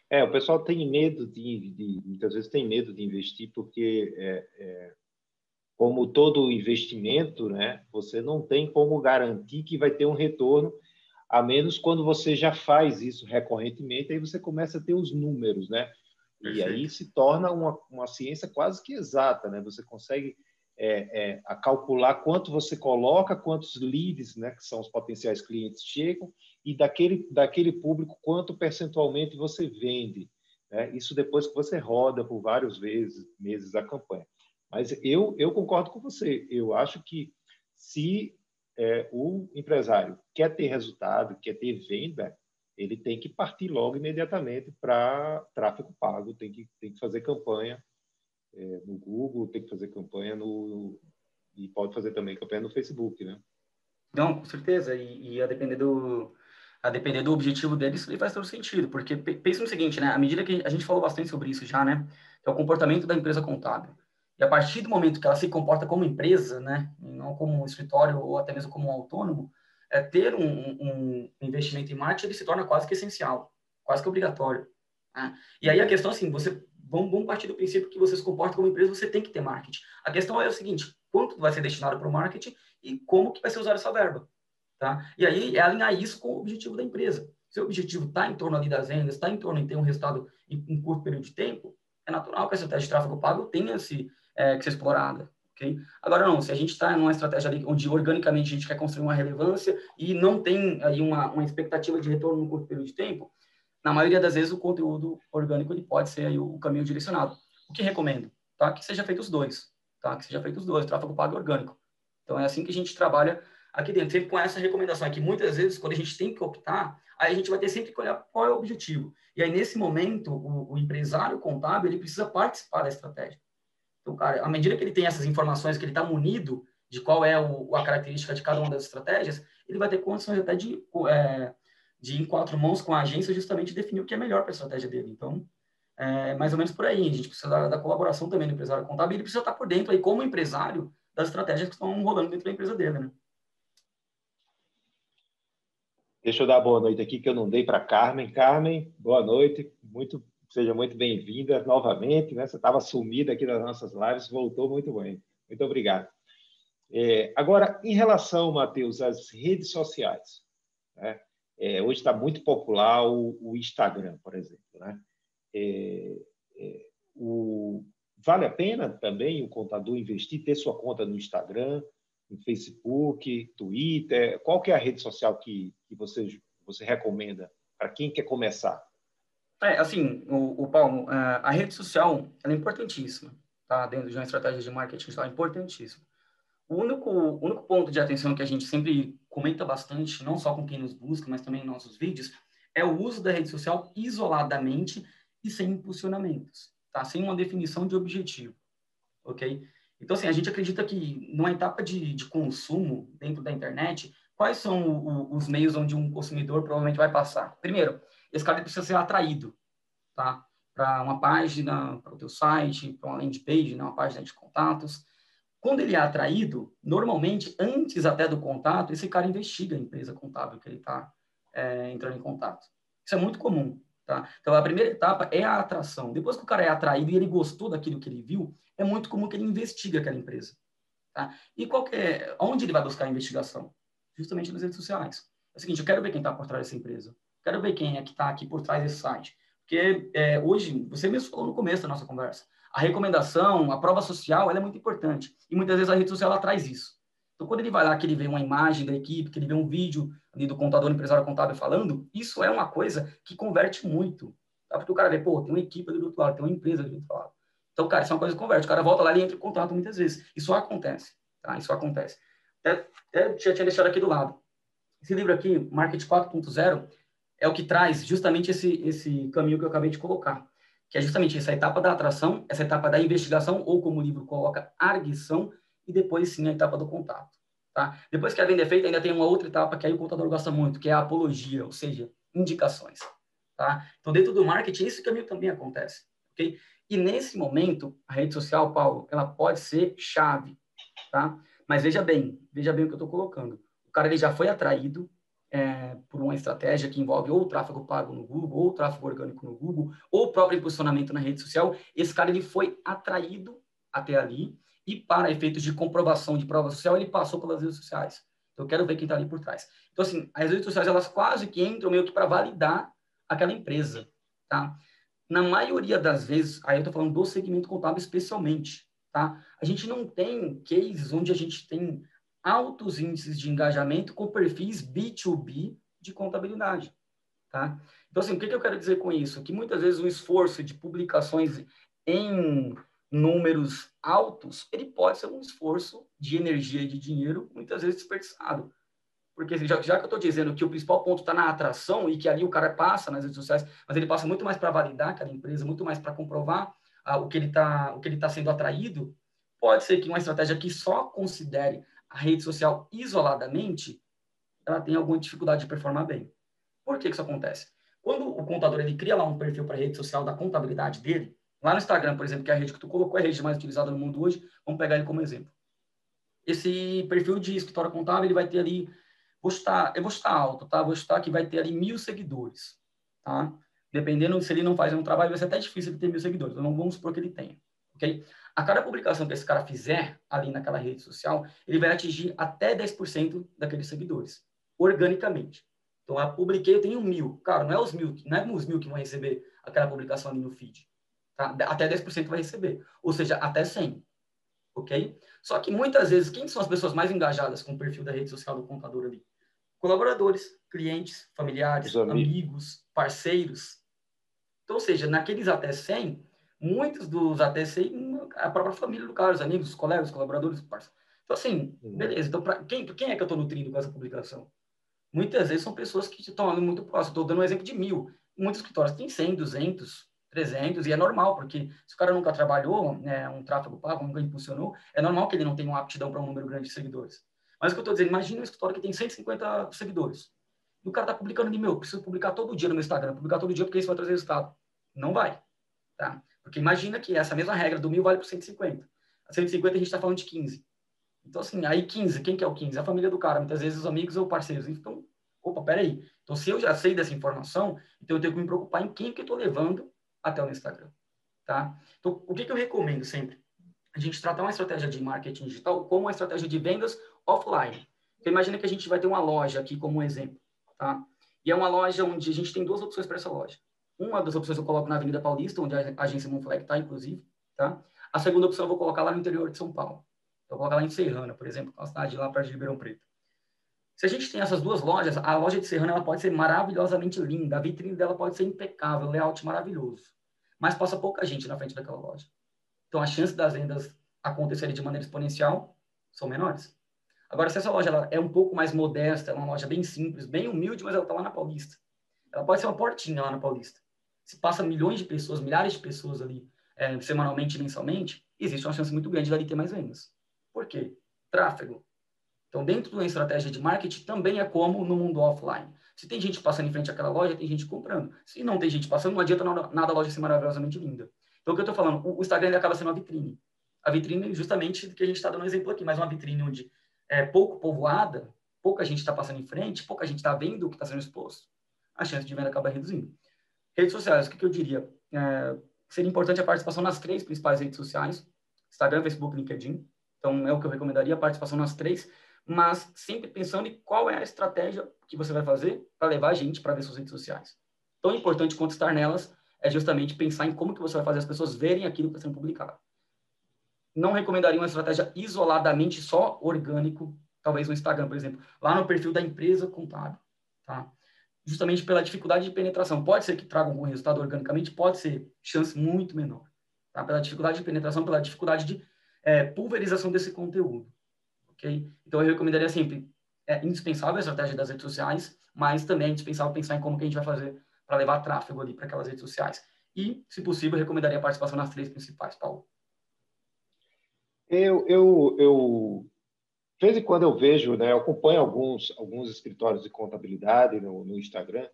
S1: É, o pessoal tem medo de, de muitas vezes tem medo de investir porque é, é, como todo investimento, né, você não tem como garantir que vai ter um retorno, a menos quando você já faz isso recorrentemente, aí você começa a ter os números, né? Perfeito. E aí se torna uma, uma ciência quase que exata, né? Você consegue é, é, a calcular quanto você coloca, quantos leads, né, que são os potenciais clientes, chegam, e daquele, daquele público, quanto percentualmente você vende. Né? Isso depois que você roda por vários vezes, meses a campanha. Mas eu, eu concordo com você. Eu acho que se é, o empresário quer ter resultado, quer ter venda, ele tem que partir logo imediatamente para tráfego pago, tem que, tem que fazer campanha é, no Google, tem que fazer campanha no, e pode fazer também campanha no Facebook, né?
S2: Não, com certeza. E, e a depender do a depender do objetivo dele, isso faz todo sentido, porque pensa no seguinte, né? À medida que a gente falou bastante sobre isso já, né? Que é o comportamento da empresa contábil. E a partir do momento que ela se comporta como empresa, né? não como um escritório ou até mesmo como um autônomo, é ter um, um investimento em marketing ele se torna quase que essencial, quase que obrigatório. Né? E aí a questão assim, você vamos, vamos partir do princípio que você se comporta como empresa, você tem que ter marketing. A questão é o seguinte, quanto vai ser destinado para o marketing e como que vai ser usada essa verba. Tá? E aí é alinhar isso com o objetivo da empresa. Se o objetivo está em torno ali das vendas, está em torno de ter um resultado em um curto período de tempo, é natural que a estratégia de tráfego pago tenha esse, é, que ser explorada. Okay? Agora, não, se a gente está numa estratégia ali onde organicamente a gente quer construir uma relevância e não tem aí uma, uma expectativa de retorno no curto período de tempo, na maioria das vezes o conteúdo orgânico ele pode ser aí o, caminho direcionado. O que recomendo? Tá? Que seja feito os dois, tá? Que seja feito os dois, tráfego pago e orgânico. Então é assim que a gente trabalha aqui dentro, sempre com essa recomendação aqui. Muitas vezes, quando a gente tem que optar, aí a gente vai ter sempre que olhar qual é o objetivo. E aí, nesse momento, o, o empresário contábil, ele precisa participar da estratégia. Então, cara, à medida que ele tem essas informações, que ele está munido de qual é o, a característica de cada uma das estratégias, ele vai ter condições até de é, de em quatro mãos com a agência justamente definir o que é melhor para a estratégia dele. Então, é mais ou menos por aí. A gente precisa da, da colaboração também do empresário contábil ele precisa estar por dentro aí como empresário das estratégias que estão rolando dentro da empresa dele, né?
S1: Deixa eu dar boa noite aqui que eu não dei para Carmen. Carmen, boa noite. Muito, seja muito bem-vinda novamente. Né? Você estava sumida aqui nas nossas lives, voltou muito bem. Muito obrigado. É, agora, em relação, Matheus, às redes sociais, né? É, hoje está muito popular o, o, Instagram, por exemplo. Né? É, é, o, vale a pena também o contador investir, ter sua conta no Instagram, no Facebook, Twitter? Qual que é a rede social que, que você, você recomenda para quem quer começar?
S2: É, assim, o, o Paulo, é, a rede social é importantíssima, tá? Dentro de uma estratégia de marketing, é importantíssima. O único, único ponto de atenção que a gente sempre comenta bastante, não só com quem nos busca, mas também em nossos vídeos, é o uso da rede social isoladamente e sem impulsionamentos, tá? Sem uma definição de objetivo, ok? Então, assim, a gente acredita que numa etapa de, de consumo dentro da internet, quais são o, os meios onde um consumidor provavelmente vai passar? Primeiro, esse cara precisa ser atraído, tá? Para uma página, para o teu site, para uma landing page, né? uma página de contatos, quando ele é atraído, normalmente, antes até do contato, esse cara investiga a empresa contábil que ele está é, entrando em contato. Isso é muito comum. Tá? Então, a primeira etapa é a atração. Depois que o cara é atraído e ele gostou daquilo que ele viu, é muito comum que ele investigue aquela empresa. Tá? E qual é, onde ele vai buscar a investigação? Justamente nas redes sociais. É o seguinte, eu quero ver quem está por trás dessa empresa. Quero ver quem é que está aqui por trás desse site. Porque é, hoje, você mesmo falou no começo da nossa conversa, a recomendação, a prova social, ela é muito importante. E muitas vezes a rede social ela traz isso. Então, quando ele vai lá, que ele vê uma imagem da equipe, que ele vê um vídeo ali do contador empresário contábil falando, isso é uma coisa que converte muito. Tá? Porque o cara vê, pô, tem uma equipe ali do outro lado, tem uma empresa ali do outro lado. Então, cara, isso é uma coisa que converte. O cara volta lá e entra em contato muitas vezes. Isso acontece, tá? Isso acontece. Até, até já tinha deixado aqui do lado. Esse livro aqui, Market 4.0, é o que traz justamente esse, esse caminho que eu acabei de colocar, que é justamente essa etapa da atração, essa etapa da investigação, ou como o livro coloca, arguição, e depois sim a etapa do contato. Tá? Depois que a venda é feita, ainda tem uma outra etapa que aí o contador gosta muito, que é a apologia, ou seja, indicações. Tá? Então, dentro do marketing, esse caminho também acontece. Okay? E nesse momento, a rede social, Paulo, ela pode ser chave. Tá? Mas veja bem, veja bem o que eu estou colocando. O cara ele já foi atraído, é, por uma estratégia que envolve ou tráfego pago no Google, ou tráfego orgânico no Google, ou próprio posicionamento na rede social, esse cara ele foi atraído até ali e para efeitos de comprovação de prova social, ele passou pelas redes sociais. Então, eu quero ver quem está ali por trás. Então, assim, as redes sociais, elas quase que entram meio que para validar aquela empresa, tá? Na maioria das vezes, aí eu estou falando do segmento contábil especialmente, tá? A gente não tem cases onde a gente tem altos índices de engajamento com perfis B2B de contabilidade. Tá? Então, assim, o que, que eu quero dizer com isso? Que muitas vezes o esforço de publicações em números altos, ele pode ser um esforço de energia e de dinheiro, muitas vezes desperdiçado. Porque assim, já, já que eu estou dizendo que o principal ponto está na atração e que ali o cara passa nas redes sociais, mas ele passa muito mais para validar aquela empresa, muito mais para comprovar ah, o que ele está tá sendo atraído, pode ser que uma estratégia que só considere a rede social isoladamente, ela tem alguma dificuldade de performar bem. Por que, que isso acontece? Quando o contador ele cria lá um perfil para a rede social da contabilidade dele, lá no Instagram, por exemplo, que é a rede que tu colocou, é a rede mais utilizada no mundo hoje, vamos pegar ele como exemplo. Esse perfil de escritório contábil, ele vai ter ali, vou estar, eu vou estar alto, tá? Vou estar que vai ter ali mil seguidores, tá? Dependendo se ele não faz um trabalho, vai ser até difícil ele ter mil seguidores, então vamos supor que ele tenha, ok? A cada publicação que esse cara fizer ali naquela rede social, ele vai atingir até 10% daqueles seguidores, organicamente. Então, eu publiquei, eu tenho mil. Cara, não é os mil, não é os mil que vão receber aquela publicação ali no feed. Tá? Até 10% vai receber. Ou seja, até 100. Ok? Só que muitas vezes, quem são as pessoas mais engajadas com o perfil da rede social do contador ali? Colaboradores, clientes, familiares, amigos. amigos, parceiros. Então, ou seja, naqueles até 100, muitos dos ATC, a própria família do cara, os amigos, os colegas, os colaboradores, parceiros. Então, assim, uhum. beleza. Então, pra, quem, quem é que eu estou nutrindo com essa publicação? Muitas vezes são pessoas que estão ali muito próximas. Estou dando um exemplo de mil. Muitos escritórios têm 100, 200, 300, e é normal, porque se o cara nunca trabalhou, né, um tráfego pago, nunca impulsionou, é normal que ele não tenha uma aptidão para um número grande de seguidores. Mas o que eu estou dizendo, imagina um escritório que tem 150 seguidores. E o cara está publicando de meu, preciso publicar todo dia no meu Instagram, publicar todo dia porque isso vai trazer resultado. Não vai. Tá? Porque imagina que essa mesma regra do mil vale para 150. A 150 a gente está falando de 15. Então, assim, aí 15, quem que é o 15? A família do cara, muitas vezes os amigos ou parceiros. Então, opa, peraí. Então, se eu já sei dessa informação, então eu tenho que me preocupar em quem que eu estou levando até o Instagram. Tá? Então, o que, que eu recomendo sempre? A gente tratar uma estratégia de marketing digital como uma estratégia de vendas offline. Então, imagina que a gente vai ter uma loja aqui como um exemplo. Tá? E é uma loja onde a gente tem duas opções para essa loja. Uma das opções eu coloco na Avenida Paulista, onde a agência Monflag está, inclusive. Tá? A segunda opção eu vou colocar lá no interior de São Paulo. Eu vou colocar lá em Serrana, por exemplo, uma cidade lá perto de Ribeirão Preto. Se a gente tem essas duas lojas, a loja de Serrana ela pode ser maravilhosamente linda, a vitrine dela pode ser impecável, layout maravilhoso, mas passa pouca gente na frente daquela loja. Então, a chance das vendas acontecerem de maneira exponencial são menores. Agora, se essa loja ela é um pouco mais modesta, é uma loja bem simples, bem humilde, mas ela está lá na Paulista. Ela pode ser uma portinha lá na Paulista se passa milhões de pessoas, milhares de pessoas ali, é, semanalmente, mensalmente, existe uma chance muito grande dali ter mais vendas. Por quê? Tráfego. Então, dentro de uma estratégia de marketing, também é como no mundo offline. Se tem gente passando em frente àquela loja, tem gente comprando. Se não tem gente passando, não adianta nada, a loja ser maravilhosamente linda. Então, o que eu estou falando? O, Instagram acaba sendo uma vitrine. A vitrine, justamente, que a gente está dando um exemplo aqui, mas uma vitrine onde é pouco povoada, pouca gente está passando em frente, pouca gente está vendo o que está sendo exposto, a chance de venda acaba reduzindo. Redes sociais, o que, que eu diria? É, seria importante a participação nas três principais redes sociais, Instagram, Facebook, LinkedIn. Então, é o que eu recomendaria, a participação nas três, mas sempre pensando em qual é a estratégia que você vai fazer para levar a gente para ver suas redes sociais. Tão importante quanto estar nelas é justamente pensar em como que você vai fazer as pessoas verem aquilo que está sendo publicado. Não recomendaria uma estratégia isoladamente só orgânico, talvez no Instagram, por exemplo, lá no perfil da empresa contábil, tá? Justamente pela dificuldade de penetração. Pode ser que traga algum resultado organicamente, pode ser chance muito menor. Tá? Pela dificuldade de penetração, pela dificuldade de é, pulverização desse conteúdo. Ok? Então, eu recomendaria sempre é indispensável a estratégia das redes sociais, mas também é indispensável pensar em como que a gente vai fazer para levar tráfego ali para aquelas redes sociais. E, se possível, recomendaria a participação nas três principais, Paulo.
S1: Eu, eu, eu de vez em quando eu vejo, né, eu acompanho alguns, alguns escritórios de contabilidade no, no Instagram,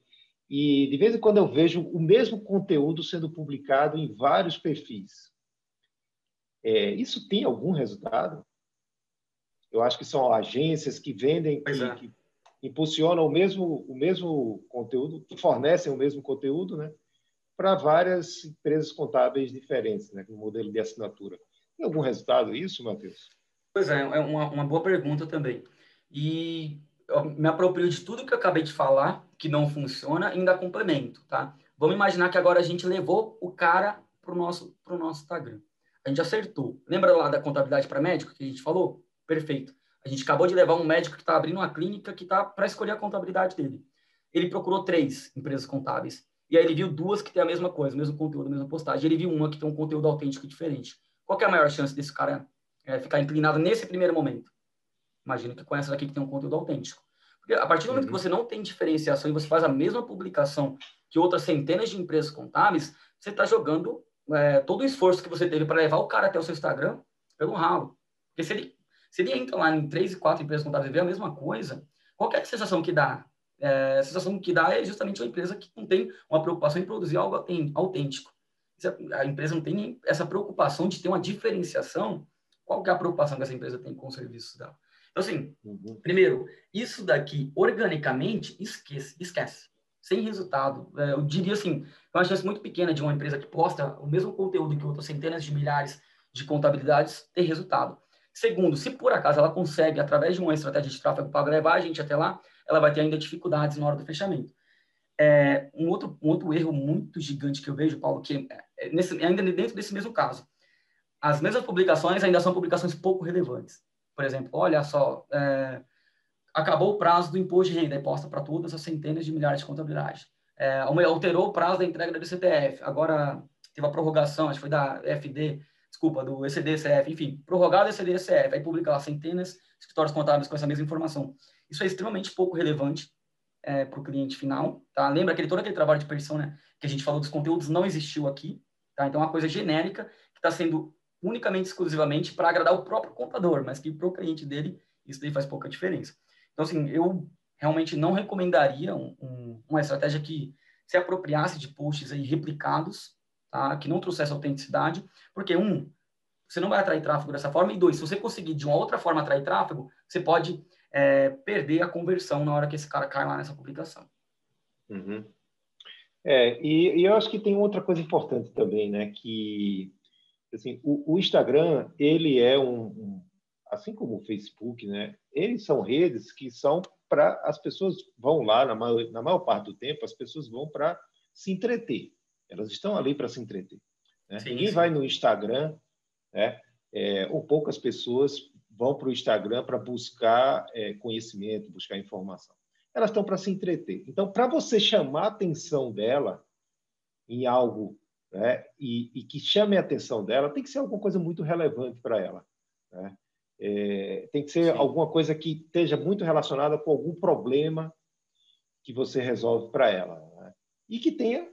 S1: e de vez em quando eu vejo o mesmo conteúdo sendo publicado em vários perfis. É, isso tem algum resultado? Eu acho que são agências que vendem, que, é. que, impulsionam o mesmo, o mesmo conteúdo, que fornecem o mesmo conteúdo, né, para várias empresas contábeis diferentes, né, com modelo de assinatura. Tem algum resultado isso, Matheus?
S2: Pois é, é uma, uma boa pergunta também. E eu me aproprio de tudo que eu acabei de falar, que não funciona, e ainda complemento, tá? Vamos imaginar que agora a gente levou o cara para o nosso, pro nosso Instagram. A gente acertou. Lembra lá da contabilidade para médico que a gente falou? Perfeito. A gente acabou de levar um médico que está abrindo uma clínica que está para escolher a contabilidade dele. Ele procurou três empresas contábeis. E aí ele viu duas que têm a mesma coisa, o mesmo conteúdo, a mesma postagem. Ele viu uma que tem um conteúdo autêntico diferente. Qual é a maior chance desse cara é, ficar inclinado nesse primeiro momento? Imagina que com essa daqui que tem um conteúdo autêntico. Porque a partir do momento uhum. que você não tem diferenciação e você faz a mesma publicação que outras centenas de empresas contábeis, você está jogando é, todo o esforço que você teve para levar o cara até o seu Instagram pelo ralo. Porque se ele, se ele entra lá em três e quatro empresas contábeis e vê a mesma coisa, qual é a sensação que dá? É, a sensação que dá é justamente uma empresa que não tem uma preocupação em produzir algo autêntico. A empresa não tem essa preocupação de ter uma diferenciação. Qual que é a preocupação que essa empresa tem com o serviço dela? Então, assim, uhum. primeiro, isso daqui, organicamente, esquece, esquece. Sem resultado. É, eu diria assim, é uma chance muito pequena de uma empresa que posta o mesmo conteúdo que outras centenas de milhares de contabilidades ter resultado. Segundo, se por acaso ela consegue, através de uma estratégia de tráfego pago, levar a gente até lá, ela vai ter ainda dificuldades na hora do fechamento. É, um, outro, um outro erro muito gigante que eu vejo, Paulo, que é, nesse, ainda dentro desse mesmo caso, as mesmas publicações ainda são publicações pouco relevantes. Por exemplo, olha só, é, acabou o prazo do imposto de renda, e posta para todas as centenas de milhares de contabilidade. É, alterou o prazo da entrega do CPF, agora teve a prorrogação, acho que foi da FD, desculpa, do ECD-CF, enfim, prorrogado ECD-CF, aí publica lá centenas de escritórios contábeis com essa mesma informação. Isso é extremamente pouco relevante é, para o cliente final, tá? Lembra aquele, todo aquele trabalho de persona né, que a gente falou dos conteúdos não existiu aqui, tá? Então, é uma coisa genérica que está sendo unicamente, exclusivamente para agradar o próprio contador, mas que para o cliente dele isso daí faz pouca diferença. Então, assim, eu realmente não recomendaria um, um, uma estratégia que se apropriasse de posts aí replicados, tá? que não trouxesse autenticidade, porque, um, você não vai atrair tráfego dessa forma, e dois, se você conseguir de uma outra forma atrair tráfego, você pode é, perder a conversão na hora que esse cara cai lá nessa publicação.
S1: Uhum. É, e, e, eu acho que tem outra coisa importante também, né, que assim, o, o Instagram, ele é um, um, assim como o Facebook, né? Eles são redes que são para as pessoas vão lá na maior, na maior parte do tempo, as pessoas vão para se entreter. Elas estão ali para se entreter. Né? Sim, Ninguém sim. vai no Instagram, né? É, ou poucas pessoas vão para o Instagram para buscar é, conhecimento, buscar informação. Elas estão para se entreter. Então, para você chamar a atenção dela em algo né, e, e, que chame a atenção dela, tem que ser alguma coisa muito relevante para ela. Né? É, tem que ser Sim. alguma coisa que esteja muito relacionada com algum problema que você resolve para ela. Né? E que tenha,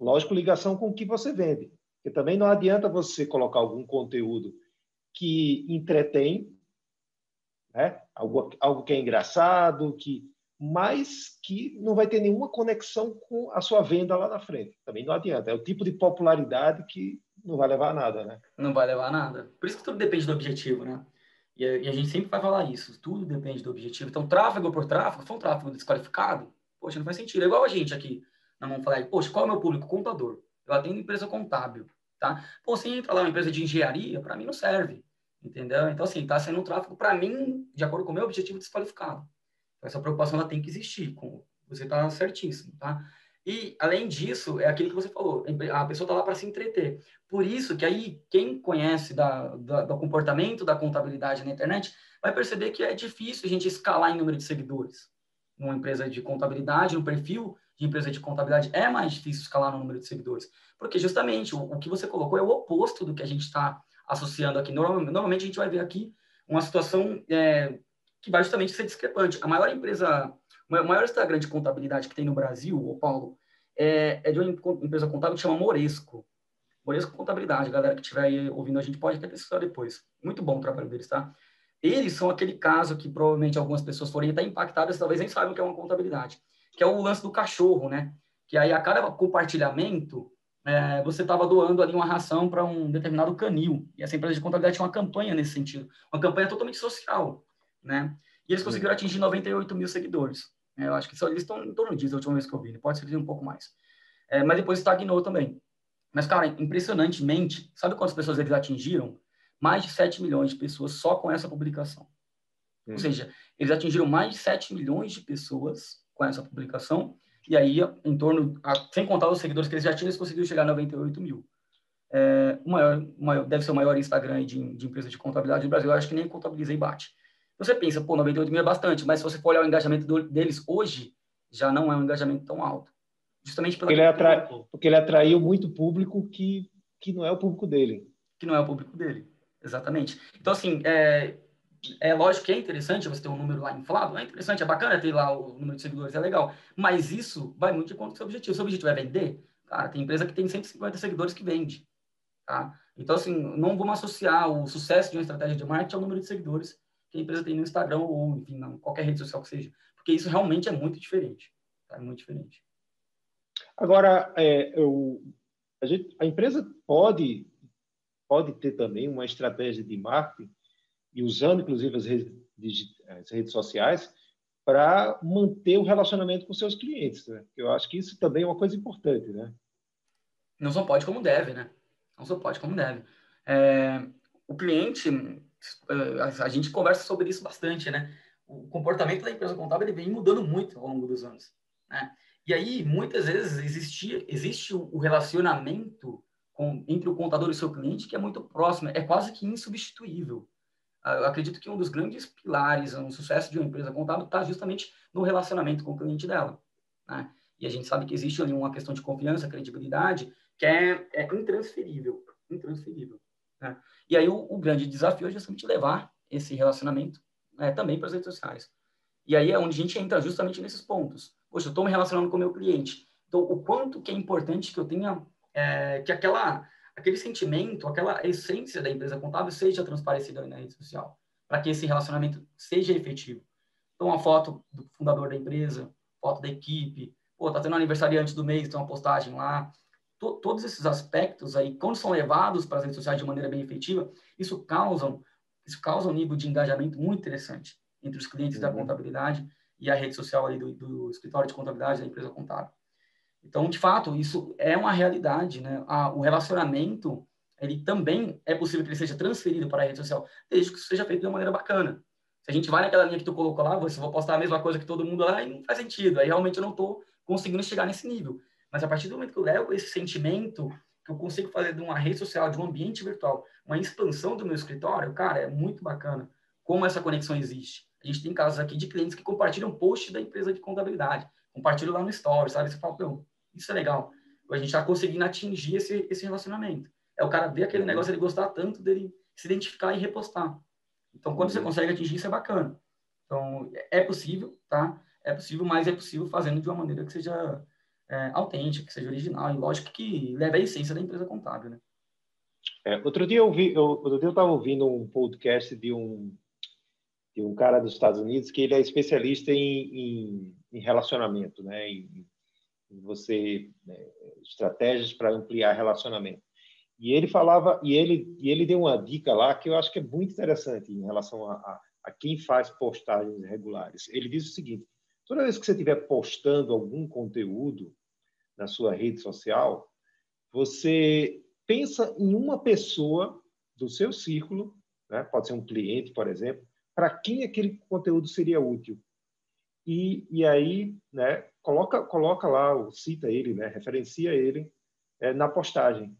S1: lógico, ligação com o que você vende. Porque também não adianta você colocar algum conteúdo que entretém, né? algo, algo que é engraçado, que mas que não vai ter nenhuma conexão com a sua venda lá na frente. Também não adianta. É o tipo de popularidade que não vai levar a nada, né?
S2: Não vai levar a nada. Por isso que tudo depende do objetivo, né? E a, e a gente sempre vai falar isso. Tudo depende do objetivo. Então, tráfego por tráfego, foi um tráfego desqualificado? Poxa, não faz sentido. É igual a gente aqui. Não vamos falar, poxa, qual é o meu público? Contador. Eu atendo empresa contábil, tá? Pô, se entra lá uma empresa de engenharia, para mim não serve. Entendeu? Então, assim, tá sendo um tráfego, para mim, de acordo com o meu objetivo, desqualificado. Essa preocupação ela tem que existir, com, você está certíssimo, tá? E, além disso, é aquilo que você falou, a pessoa está lá para se entreter. Por isso que aí, quem conhece da, da, do comportamento da contabilidade na internet, vai perceber que é difícil a gente escalar em número de seguidores. Numa empresa de contabilidade, no perfil de empresa de contabilidade, é mais difícil escalar no número de seguidores. Porque, justamente, o, o que você colocou é o oposto do que a gente está associando aqui. Normalmente, a gente vai ver aqui uma situação é, que vai justamente ser discrepante. A maior empresa, o maior Instagram de contabilidade que tem no Brasil, o Paulo, é, é de uma empresa contábil que chama Moresco. Moresco Contabilidade, galera que estiver aí ouvindo a gente pode até pesquisar depois. Muito bom o trabalho deles, tá? Eles são aquele caso que provavelmente algumas pessoas forem até impactadas, talvez nem saibam que é uma contabilidade, que é o lance do cachorro, né? Que aí a cada compartilhamento, é, você estava doando ali uma ração para um determinado canil. E essa empresa de contabilidade tinha uma campanha nesse sentido, uma campanha totalmente social, né? E eles conseguiram atingir 98 mil seguidores. É, eu acho que só, eles estão em torno disso a última vez que eu vi. Pode ser um pouco mais. É, mas depois estagnou também. Mas, cara, impressionantemente, sabe quantas pessoas eles atingiram? Mais de 7 milhões de pessoas só com essa publicação. Hum. Ou seja, eles atingiram mais de 7 milhões de pessoas com essa publicação. E aí, em torno, sem contar os seguidores que eles já tinham, eles conseguiram chegar a 98 mil. É, o maior, o maior, deve ser o maior Instagram de, de empresa de contabilidade do Brasil. Eu acho que nem contabilizei bate. Você pensa, pô, 98 mil é bastante, mas se você for olhar o engajamento do, deles hoje, já não é um engajamento tão alto.
S1: Justamente pela porque ele, atra... porque ele atraiu muito público que, que não é o público dele.
S2: Que não é o público dele, exatamente. Então, assim, é, é lógico que é interessante você ter um número lá inflado, é interessante, é bacana ter lá o número de seguidores, é legal, mas isso vai muito de conta do seu objetivo. O seu objetivo é vender? Cara, tem empresa que tem 150 seguidores que vende, tá? Então, assim, não vamos associar o sucesso de uma estratégia de marketing ao número de seguidores que a empresa tem no Instagram ou, enfim, em qualquer rede social que seja. Porque isso realmente é muito diferente. Tá? É muito diferente.
S1: Agora, é, eu, a, gente, a empresa pode, pode ter também uma estratégia de marketing e usando, inclusive, as redes, as redes sociais para manter o relacionamento com seus clientes. Né? Eu acho que isso também é uma coisa importante, né?
S2: Não só pode como deve, né? Não só pode como deve. É, o cliente, a gente conversa sobre isso bastante, né? O comportamento da empresa contábil ele vem mudando muito ao longo dos anos, né? E aí, muitas vezes, existia, existe o relacionamento com, entre o contador e seu cliente que é muito próximo, é quase que insubstituível. Ah, eu acredito que um dos grandes pilares no sucesso de uma empresa contábil está justamente no relacionamento com o cliente dela. Né? E a gente sabe que existe ali uma questão de confiança, credibilidade, que é, é intransferível. intransferível. Né? E aí o, o, grande desafio é justamente levar esse relacionamento né, também para as redes sociais. E aí é onde a gente entra justamente nesses pontos. Poxa, eu estou me relacionando com o meu cliente. Então, o quanto que é importante que eu tenha, é, que aquela, aquele sentimento, aquela essência da empresa contábil seja transparecida na rede social, para que esse relacionamento seja efetivo. Então, uma foto do fundador da empresa, foto da equipe, pô, tá tendo aniversário antes do mês, tem uma postagem lá, to, todos esses aspectos aí, quando são levados para as redes sociais de maneira bem efetiva, isso causa, isso causa um nível de engajamento muito interessante entre os clientes uhum. da contabilidade e a rede social ali do, do, escritório de contabilidade da empresa contábil. Então, de fato, isso é uma realidade, né? A, o relacionamento, ele também é possível que ele seja transferido para a rede social, desde que isso seja feito de uma maneira bacana. Se a gente vai naquela linha que tu colocou lá, você vai postar a mesma coisa que todo mundo lá, aí não faz sentido. Aí realmente eu não estou conseguindo chegar nesse nível. Mas a partir do momento que eu levo esse sentimento, que eu consigo fazer de uma rede social, de um ambiente virtual, uma expansão do meu escritório, cara, é muito bacana como essa conexão existe. A gente tem casos aqui de clientes que compartilham posts da empresa de contabilidade, compartilham lá no Story, sabe? Você fala, pô, isso é legal. A gente está conseguindo atingir esse, esse relacionamento. É o cara ver aquele uhum. negócio, ele gostar tanto dele se identificar e repostar. Então, quando você uhum. consegue atingir, isso é bacana. Então, é possível, tá? É possível, mas é possível fazendo de uma maneira que seja é, autêntica, que seja original, e lógico que leve a essência da empresa contábil, né?
S1: É, outro dia eu vi, eu, outro dia eu estava ouvindo um podcast de um de um cara dos Estados Unidos que ele é especialista em, em, em relacionamento, né? Em, em você né, estratégias para ampliar relacionamento. E ele falava e ele e ele deu uma dica lá que eu acho que é muito interessante em relação a, a, a quem faz postagens regulares. Ele diz o seguinte: Toda vez que você estiver postando algum conteúdo na sua rede social, você pensa em uma pessoa do seu círculo, né? pode ser um cliente, por exemplo, para quem aquele conteúdo seria útil. E, e aí, né, coloca, coloca lá, cita ele, né, referencia ele é, na postagem.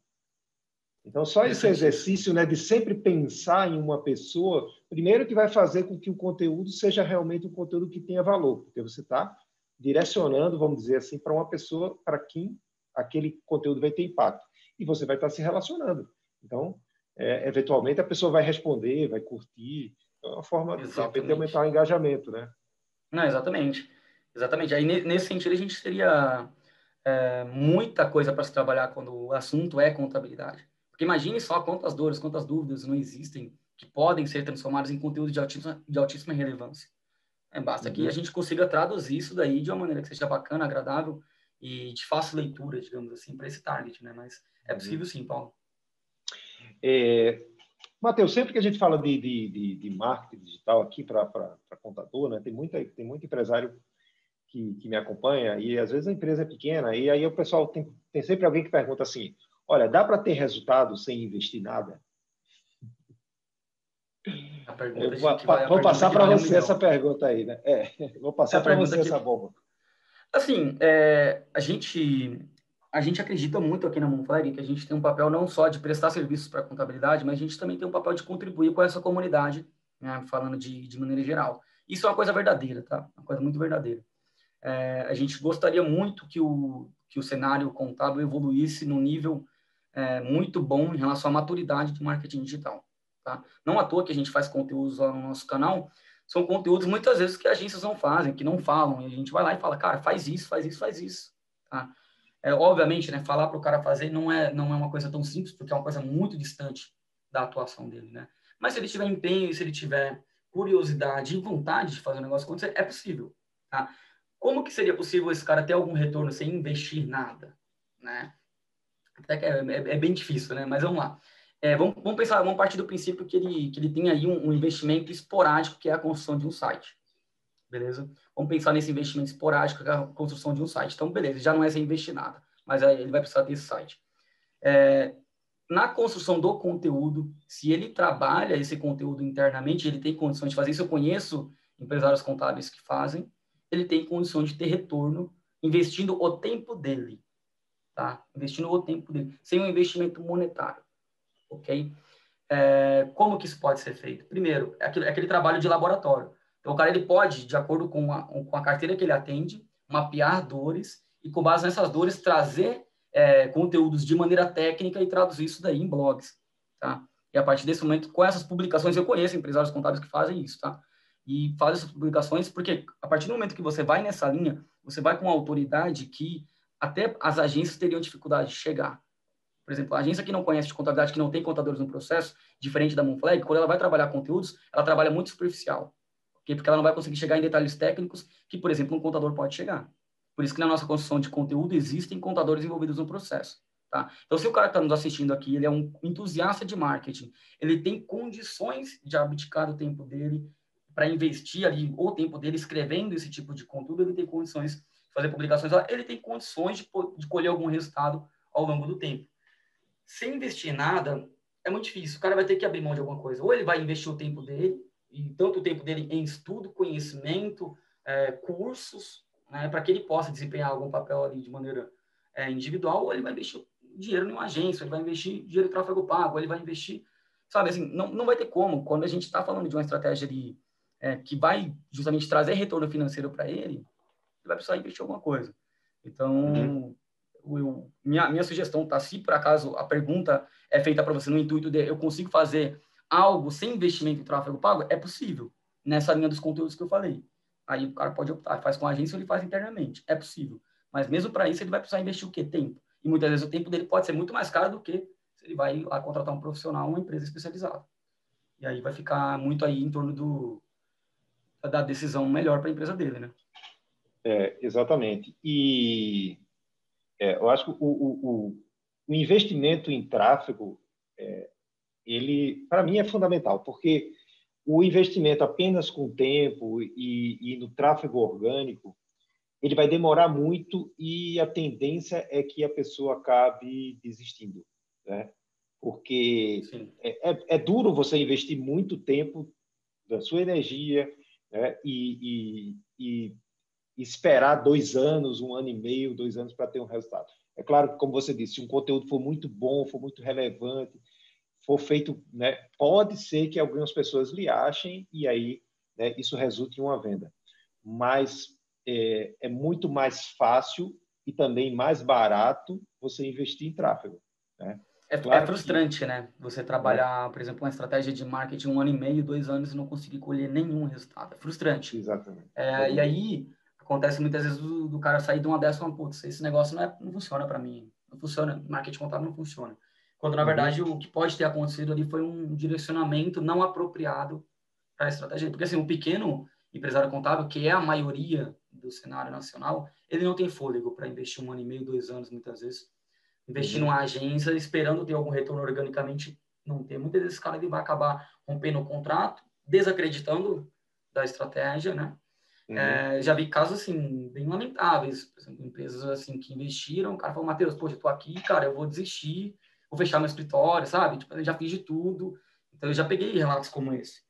S1: Então, só esse exercício né, de sempre pensar em uma pessoa, primeiro que vai fazer com que o conteúdo seja realmente um conteúdo que tenha valor, porque você está direcionando, vamos dizer assim, para uma pessoa para quem aquele conteúdo vai ter impacto. E você vai estar se relacionando. Então, é, eventualmente, a pessoa vai responder, vai curtir. É uma forma de, de aumentar o engajamento, né?
S2: Não, exatamente. Exatamente. Aí, nesse sentido, a gente teria é, muita coisa para se trabalhar quando o assunto é contabilidade. Porque imagine só quantas dores, quantas dúvidas não existem que podem ser transformadas em conteúdo de altíssima, de altíssima relevância. É, basta uhum. que a gente consiga traduzir isso daí de uma maneira que seja bacana, agradável e de fácil leitura, digamos assim, para esse target, né? Mas é uhum. possível sim, Paulo.
S1: É, Matheus, sempre que a gente fala de, de, de, de marketing digital aqui para contador, né, tem, muita, tem muito empresário que, que, me acompanha e às vezes a empresa é pequena e aí o pessoal tem, tem sempre alguém que pergunta assim, olha, dá para ter resultado sem investir nada? Vou, vou passar para você essa pergunta aí, né? É, [LAUGHS] vou passar para você que... essa bomba.
S2: Assim, é, a gente a gente acredita muito aqui na Moonflag que a gente tem um papel não só de prestar serviços para a contabilidade, mas a gente também tem um papel de contribuir com essa comunidade, né, falando de, de maneira geral. Isso é uma coisa verdadeira, tá? Uma coisa muito verdadeira. É, a gente gostaria muito que o, que o cenário contábil evoluísse no nível é, muito bom em relação à maturidade de marketing digital. Tá? Não à toa que a gente faz conteúdos lá no nosso canal, são conteúdos muitas vezes que agências não fazem, que não falam, e a gente vai lá e fala, cara, faz isso, faz isso, faz isso. Tá? É, obviamente, né, falar para o cara fazer não é, não é uma coisa tão simples, porque é uma coisa muito distante da atuação dele, né? Mas se ele tiver empenho, se ele tiver curiosidade e vontade de fazer o negócio acontecer, é possível, tá? Como que seria possível esse cara ter algum retorno sem investir nada, né? Até que é, é, é bem difícil, né? Mas vamos lá. É, vamos, vamos, pensar, vamos partir do princípio que ele, que ele tem aí um, um investimento esporádico, que é a construção de um site beleza? Vamos pensar nesse investimento esporádico, que é a construção de um site. Então, beleza, já não é sem investir nada, mas aí ele vai precisar desse site. É, na construção do conteúdo, se ele trabalha esse conteúdo internamente, ele tem condições de fazer isso. Eu conheço empresários contábeis que fazem, ele tem condições de ter retorno investindo o tempo dele, tá? Investindo o tempo dele, sem um investimento monetário, ok? É, como que isso pode ser feito? Primeiro, é aquele, é aquele trabalho de laboratório. Então, o cara ele pode, de acordo com a, com a carteira que ele atende, mapear dores e, com base nessas dores, trazer é, conteúdos de maneira técnica e traduzir isso daí em blogs, tá? E a partir desse momento, com essas publicações, eu conheço empresários contábeis que fazem isso, tá? E fazem essas publicações porque, a partir do momento que você vai nessa linha, você vai com uma autoridade que até as agências teriam dificuldade de chegar. Por exemplo, a agência que não conhece de contabilidade, que não tem contadores no processo, diferente da Moonflag, quando ela vai trabalhar conteúdos, ela trabalha muito superficial. Porque ela não vai conseguir chegar em detalhes técnicos que, por exemplo, um contador pode chegar. Por isso que na nossa construção de conteúdo existem contadores envolvidos no processo. Tá? Então, se o cara está nos assistindo aqui, ele é um entusiasta de marketing, ele tem condições de abdicar do tempo dele para investir ali o tempo dele escrevendo esse tipo de conteúdo, ele tem condições fazer publicações lá, ele tem condições de, de colher algum resultado ao longo do tempo. Sem investir nada, é muito difícil. O cara vai ter que abrir mão de alguma coisa. Ou ele vai investir o tempo dele, e tanto o tempo dele em estudo, conhecimento, é, cursos, né, para que ele possa desempenhar algum papel ali de maneira é, individual, ou ele vai investir dinheiro em uma agência, ele vai investir dinheiro em tráfego pago, ele vai investir, sabe, assim, não, não vai ter como. Quando a gente está falando de uma estratégia de, é, que vai justamente trazer retorno financeiro para ele vai precisar investir alguma coisa. Então, uhum. eu, minha, minha sugestão tá, se por acaso a pergunta é feita para você no intuito de eu consigo fazer algo sem investimento em tráfego pago, é possível, nessa linha dos conteúdos que eu falei. Aí o cara pode optar, faz com a agência ou ele faz internamente, é possível. Mas mesmo para isso, ele vai precisar investir o quê? Tempo. E muitas vezes o tempo dele pode ser muito mais caro do que se ele vai lá contratar um profissional, uma empresa especializada. E aí vai ficar muito aí em torno do, da decisão melhor para a empresa dele, né?
S1: É, exatamente. E é, eu acho que o, o, o investimento em tráfego é, ele, para mim, é fundamental, porque o investimento apenas com tempo e, e, no tráfego orgânico, ele vai demorar muito e a tendência é que a pessoa acabe desistindo, né? Porque é, é, é, duro você investir muito tempo da sua energia né? e, e, e esperar dois anos, um ano e meio, dois anos para ter um resultado. É claro que, como você disse, se um conteúdo for muito bom, for muito relevante, for feito, né, pode ser que algumas pessoas lhe achem e aí né, isso resulte em uma venda. Mas é, é, muito mais fácil e também mais barato você investir em tráfego. Né?
S2: É, claro é frustrante, que... né? Você trabalhar, por exemplo, uma estratégia de marketing um ano e meio, dois anos e não conseguir colher nenhum resultado. É frustrante.
S1: Exatamente.
S2: É, e aí, acontece muitas vezes do, do, cara sair de uma dessa e falar, putz, esse negócio não, é, não funciona para mim. Não funciona, marketing contábil não funciona. Quando, na uhum. verdade, o que pode ter acontecido ali foi um direcionamento não apropriado para a estratégia. Porque, assim, o pequeno empresário contábil, que é a maioria do cenário nacional, ele não tem fôlego para investir um ano e meio, dois anos, muitas vezes. Investir uhum. numa agência, esperando ter algum retorno organicamente, não tem. Muitas vezes esse cara ele vai acabar rompendo o contrato, desacreditando da estratégia, né? Uhum. É, já vi casos, assim, bem lamentáveis. Por exemplo, empresas, assim, que investiram, o cara falou, Matheus, poxa, eu tô aqui, cara, eu vou desistir, vou fechar meu escritório, sabe? Tipo, eu já fiz de tudo. Então, eu já peguei relatos como esse.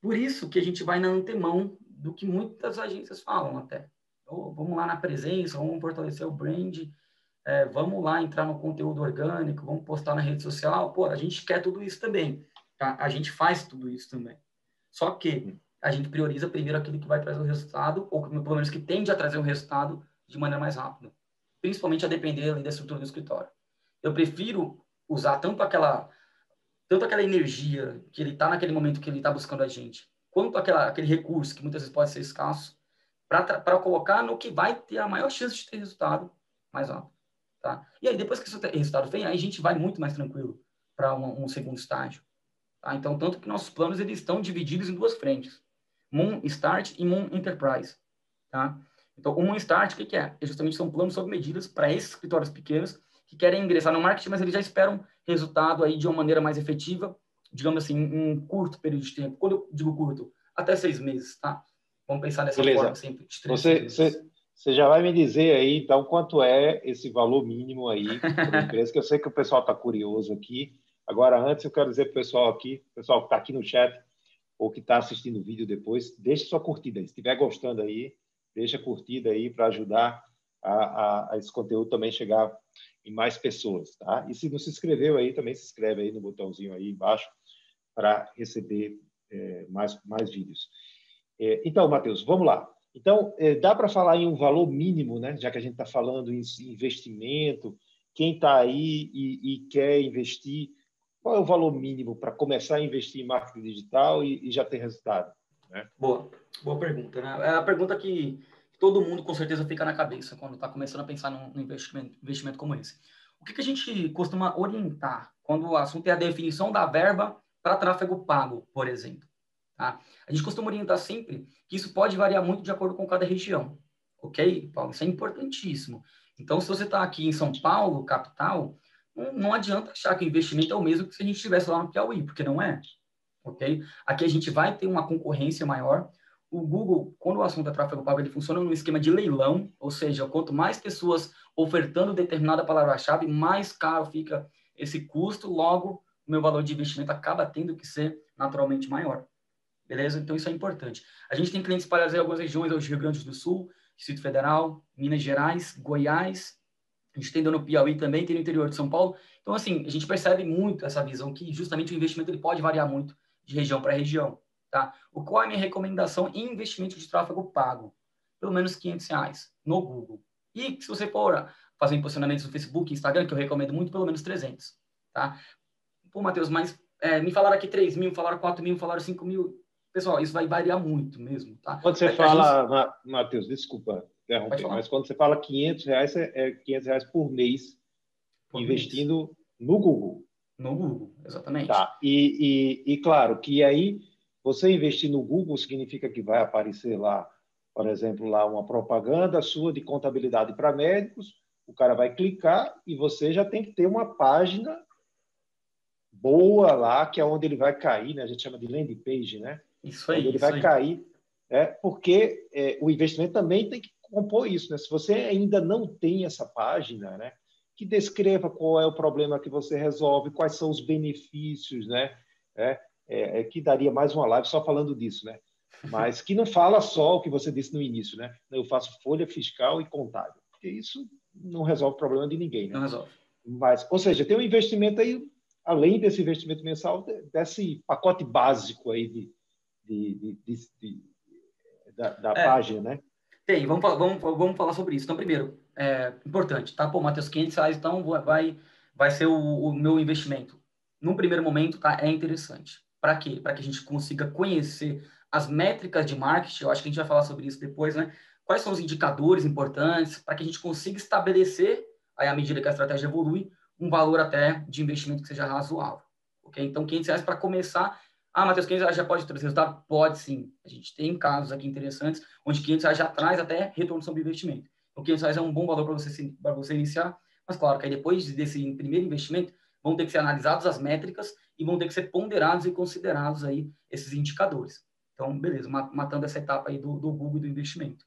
S2: Por isso que a gente vai na antemão do que muitas agências falam até. Oh, vamos lá na presença, vamos fortalecer o brand, é, vamos lá entrar no conteúdo orgânico, vamos postar na rede social. Pô, a gente quer tudo isso também. Tá? A gente faz tudo isso também. Só que a gente prioriza primeiro aquilo que vai trazer o resultado, ou pelo menos que tende a trazer o resultado de maneira mais rápida. Principalmente a depender da estrutura do escritório. Eu prefiro usar tanto aquela, tanto aquela energia que ele está naquele momento que ele está buscando a gente, quanto aquela, aquele recurso que muitas vezes pode ser escasso, para colocar no que vai ter a maior chance de ter resultado mais rápido. Tá? E aí, depois que esse resultado vem, aí a gente vai muito mais tranquilo para um, um, segundo estágio. Tá? Então, tanto que nossos planos eles estão divididos em duas frentes. Moon Start e Moon Enterprise. Tá? Então, o Moon Start, o que, que é? é justamente são planos sob medidas para esses escritórios pequenos que querem ingressar no marketing, mas eles já esperam resultado aí de uma maneira mais efetiva, digamos assim, em um curto período de tempo. Quando eu digo curto, até seis meses, tá? Vamos pensar dessa
S1: Beleza.
S2: forma sempre.
S1: você, você, você, já vai me dizer aí, então, quanto é esse valor mínimo aí para empresa, que eu sei que o pessoal está curioso aqui. Agora, antes, eu quero dizer para o pessoal aqui, pessoal que está aqui no chat, ou que está assistindo o vídeo depois, deixe sua curtida aí. Se estiver gostando aí, deixa a curtida aí para ajudar a, a, a, esse conteúdo também chegar em mais pessoas, tá? E se não se inscreveu aí, também se inscreve aí no botãozinho aí embaixo para receber é, mais, mais vídeos. É, então, Matheus, vamos lá. Então, é, dá para falar em um valor mínimo, né? Já que a gente está falando em investimento, quem está aí e, e quer investir, qual é o valor mínimo para começar a investir em marketing digital e, e já ter resultado? Né?
S2: Boa, boa pergunta. Né? É a pergunta que todo mundo com certeza fica na cabeça quando está começando a pensar num investimento, investimento como esse. O que, que a gente costuma orientar quando o assunto é a definição da verba para tráfego pago, por exemplo? Tá? A gente costuma orientar sempre que isso pode variar muito de acordo com cada região. Ok, Paulo? Isso é importantíssimo. Então, se você está aqui em São Paulo, capital, não adianta achar que o investimento é o mesmo que se a gente estivesse lá no Piauí, porque não é. Ok? Aqui a gente vai ter uma concorrência maior. O Google, quando o assunto é tráfego pago, ele funciona num esquema de leilão, ou seja, quanto mais pessoas ofertando determinada palavra-chave, mais caro fica esse custo, logo o meu valor de investimento acaba tendo que ser naturalmente maior. Beleza? Então isso é importante. A gente tem clientes espalhados em algumas regiões, é o Rio Grande do Sul, Distrito Federal, Minas Gerais, Goiás, a gente tem no Piauí também, tem no interior de São Paulo. Então, assim, a gente percebe muito essa visão que justamente o investimento ele pode variar muito de região para região. Tá? O qual é a minha recomendação em investimento de tráfego pago? Pelo menos 500 reais no Google. E se você for fazer posicionamentos no Facebook, Instagram, que eu recomendo muito, pelo menos 300. Tá? Pô, Matheus, mas é, me falaram aqui 3 mil, falaram 4 mil, falaram 5 mil. Pessoal, isso vai variar muito mesmo. Tá?
S1: Quando você fala, gente... Matheus, desculpa, interromper, mas quando você fala 500 reais, é 500 é reais por mês por investindo mês. no Google.
S2: No Google, exatamente.
S1: Tá. E, e, e, claro que aí você investir no Google significa que vai aparecer lá, por exemplo, lá uma propaganda sua de contabilidade para médicos, o cara vai clicar e você já tem que ter uma página boa lá, que é onde ele vai cair, né? A gente chama de landing page, né?
S2: Isso aí.
S1: Onde ele
S2: vai
S1: aí. cair, é, porque é, o investimento também tem que compor isso, né? Se você ainda não tem essa página, né? Que descreva qual é o problema que você resolve, quais são os benefícios, né? É, é, é, que daria mais uma live só falando disso, né? Mas que não fala só o que você disse no início, né? Eu faço folha fiscal e contábil, porque isso não resolve o problema de ninguém, né?
S2: Não resolve.
S1: Mas, ou seja, tem um investimento aí, além desse investimento mensal, desse pacote básico aí de, de, de, de, da, da é. página, né?
S2: Tem, vamos, vamos, vamos falar sobre isso. Então, primeiro, é importante, tá? Pô, Matheus, 500 reais, então vai, vai ser o, o meu investimento? No primeiro momento, tá, é interessante. Para quê? Para que a gente consiga conhecer as métricas de marketing, eu acho que a gente vai falar sobre isso depois, né? Quais são os indicadores importantes para que a gente consiga estabelecer, aí à medida que a estratégia evolui, um valor até de investimento que seja razoável. Ok? Então, 500 reais para começar. Ah, Matheus, 500 reais já pode trazer resultado? Pode sim. A gente tem casos aqui interessantes onde 500 reais já traz até retorno sobre investimento. Então, 500 reais é um bom valor para você, você iniciar, mas claro que aí depois desse primeiro investimento, vão ter que ser analisadas as métricas e vão ter que ser ponderados e considerados aí esses indicadores. Então, beleza, matando essa etapa aí do, do Google do investimento.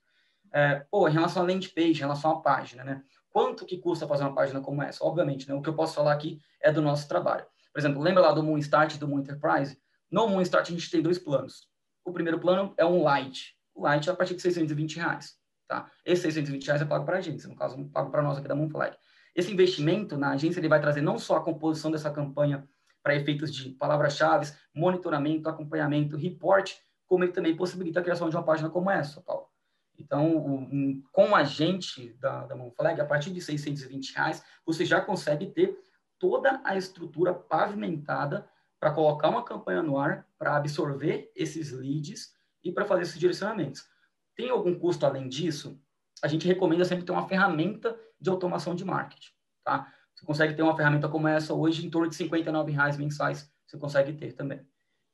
S2: É, pô, em relação à landing page, em relação à página, né? Quanto que custa fazer uma página como essa? Obviamente, né? O que eu posso falar aqui é do nosso trabalho. Por exemplo, lembra lá do Moon Start do Moon Enterprise? No Moon Start a gente tem dois planos. O primeiro plano é um Light. O Light é a partir de 620 reais. Tá? Esse 620 reais é pago para a agência, no caso, pago para nós aqui da Moonflag. Esse investimento na agência ele vai trazer não só a composição dessa campanha para efeitos de palavras-chave, monitoramento, acompanhamento, report, como ele também possibilita a criação de uma página como essa, Paulo. Então, com a gente da, da Moonflag, a partir de 620 reais, você já consegue ter toda a estrutura pavimentada para colocar uma campanha no ar, para absorver esses leads e para fazer esses direcionamentos. Tem algum custo além disso? A gente recomenda sempre ter uma ferramenta de automação de marketing, tá? Você consegue ter uma ferramenta como essa hoje em torno de 59 reais mensais, você consegue ter também.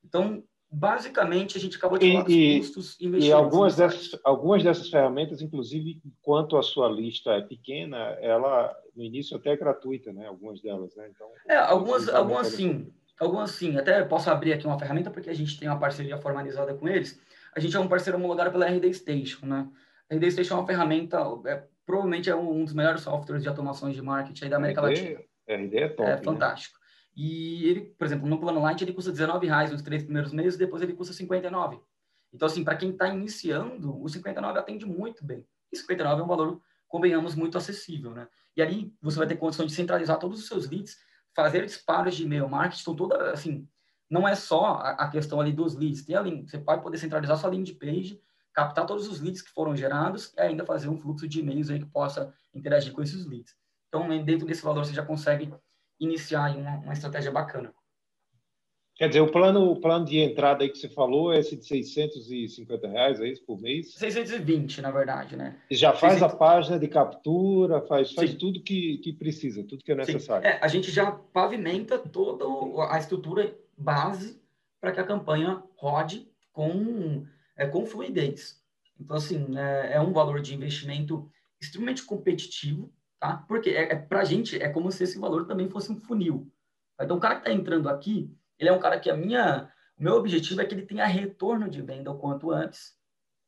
S2: Então, basicamente, a gente acabou de falar
S1: e, dos custos investimentos. E algumas dessas, algumas dessas ferramentas, inclusive, enquanto a sua lista é pequena, ela, no início, até é gratuita, né? Algumas delas, né? Então,
S2: é, algumas, algumas sim. Algumas sim. Até posso abrir aqui uma ferramenta, porque a gente tem uma parceria formalizada com eles. A gente é um parceiro homologado pela RD Station, né? A RD Station é uma ferramenta, é, provavelmente é um dos melhores softwares de automações de marketing da América RD, Latina.
S1: RD é top.
S2: É né? fantástico. E ele, por exemplo, no plano Light ele custa R$19,00 nos três primeiros meses, depois ele custa R$59,00. Então, assim, para quem está iniciando, o 59 atende muito bem. E 59 é um valor, convenhamos, muito acessível, né? E ali você vai ter condição de centralizar todos os seus leads, fazer disparos de e-mail marketing, então toda, assim, não é só a, questão ali dos leads, tem ali, você pode poder centralizar sua landing page, captar todos os leads que foram gerados e ainda fazer um fluxo de e-mails aí que possa interagir com esses leads. Então, dentro desse valor, você já consegue iniciar uma, uma estratégia bacana.
S1: Quer dizer, o plano, o plano de entrada aí que você falou é esse de 650 reais, é isso, por mês?
S2: 620, na verdade, né?
S1: E já faz 600... a página de captura, faz, faz tudo que, que precisa, tudo que é necessário.
S2: É, a gente já pavimenta toda a estrutura base para que a campanha rode com é, com fluidez. Então, assim, é, é, um valor de investimento extremamente competitivo, tá? Porque é, é para a gente é como se esse valor também fosse um funil. Então, o cara que está entrando aqui, ele é um cara que a minha, o meu objetivo é que ele tenha retorno de venda o quanto antes.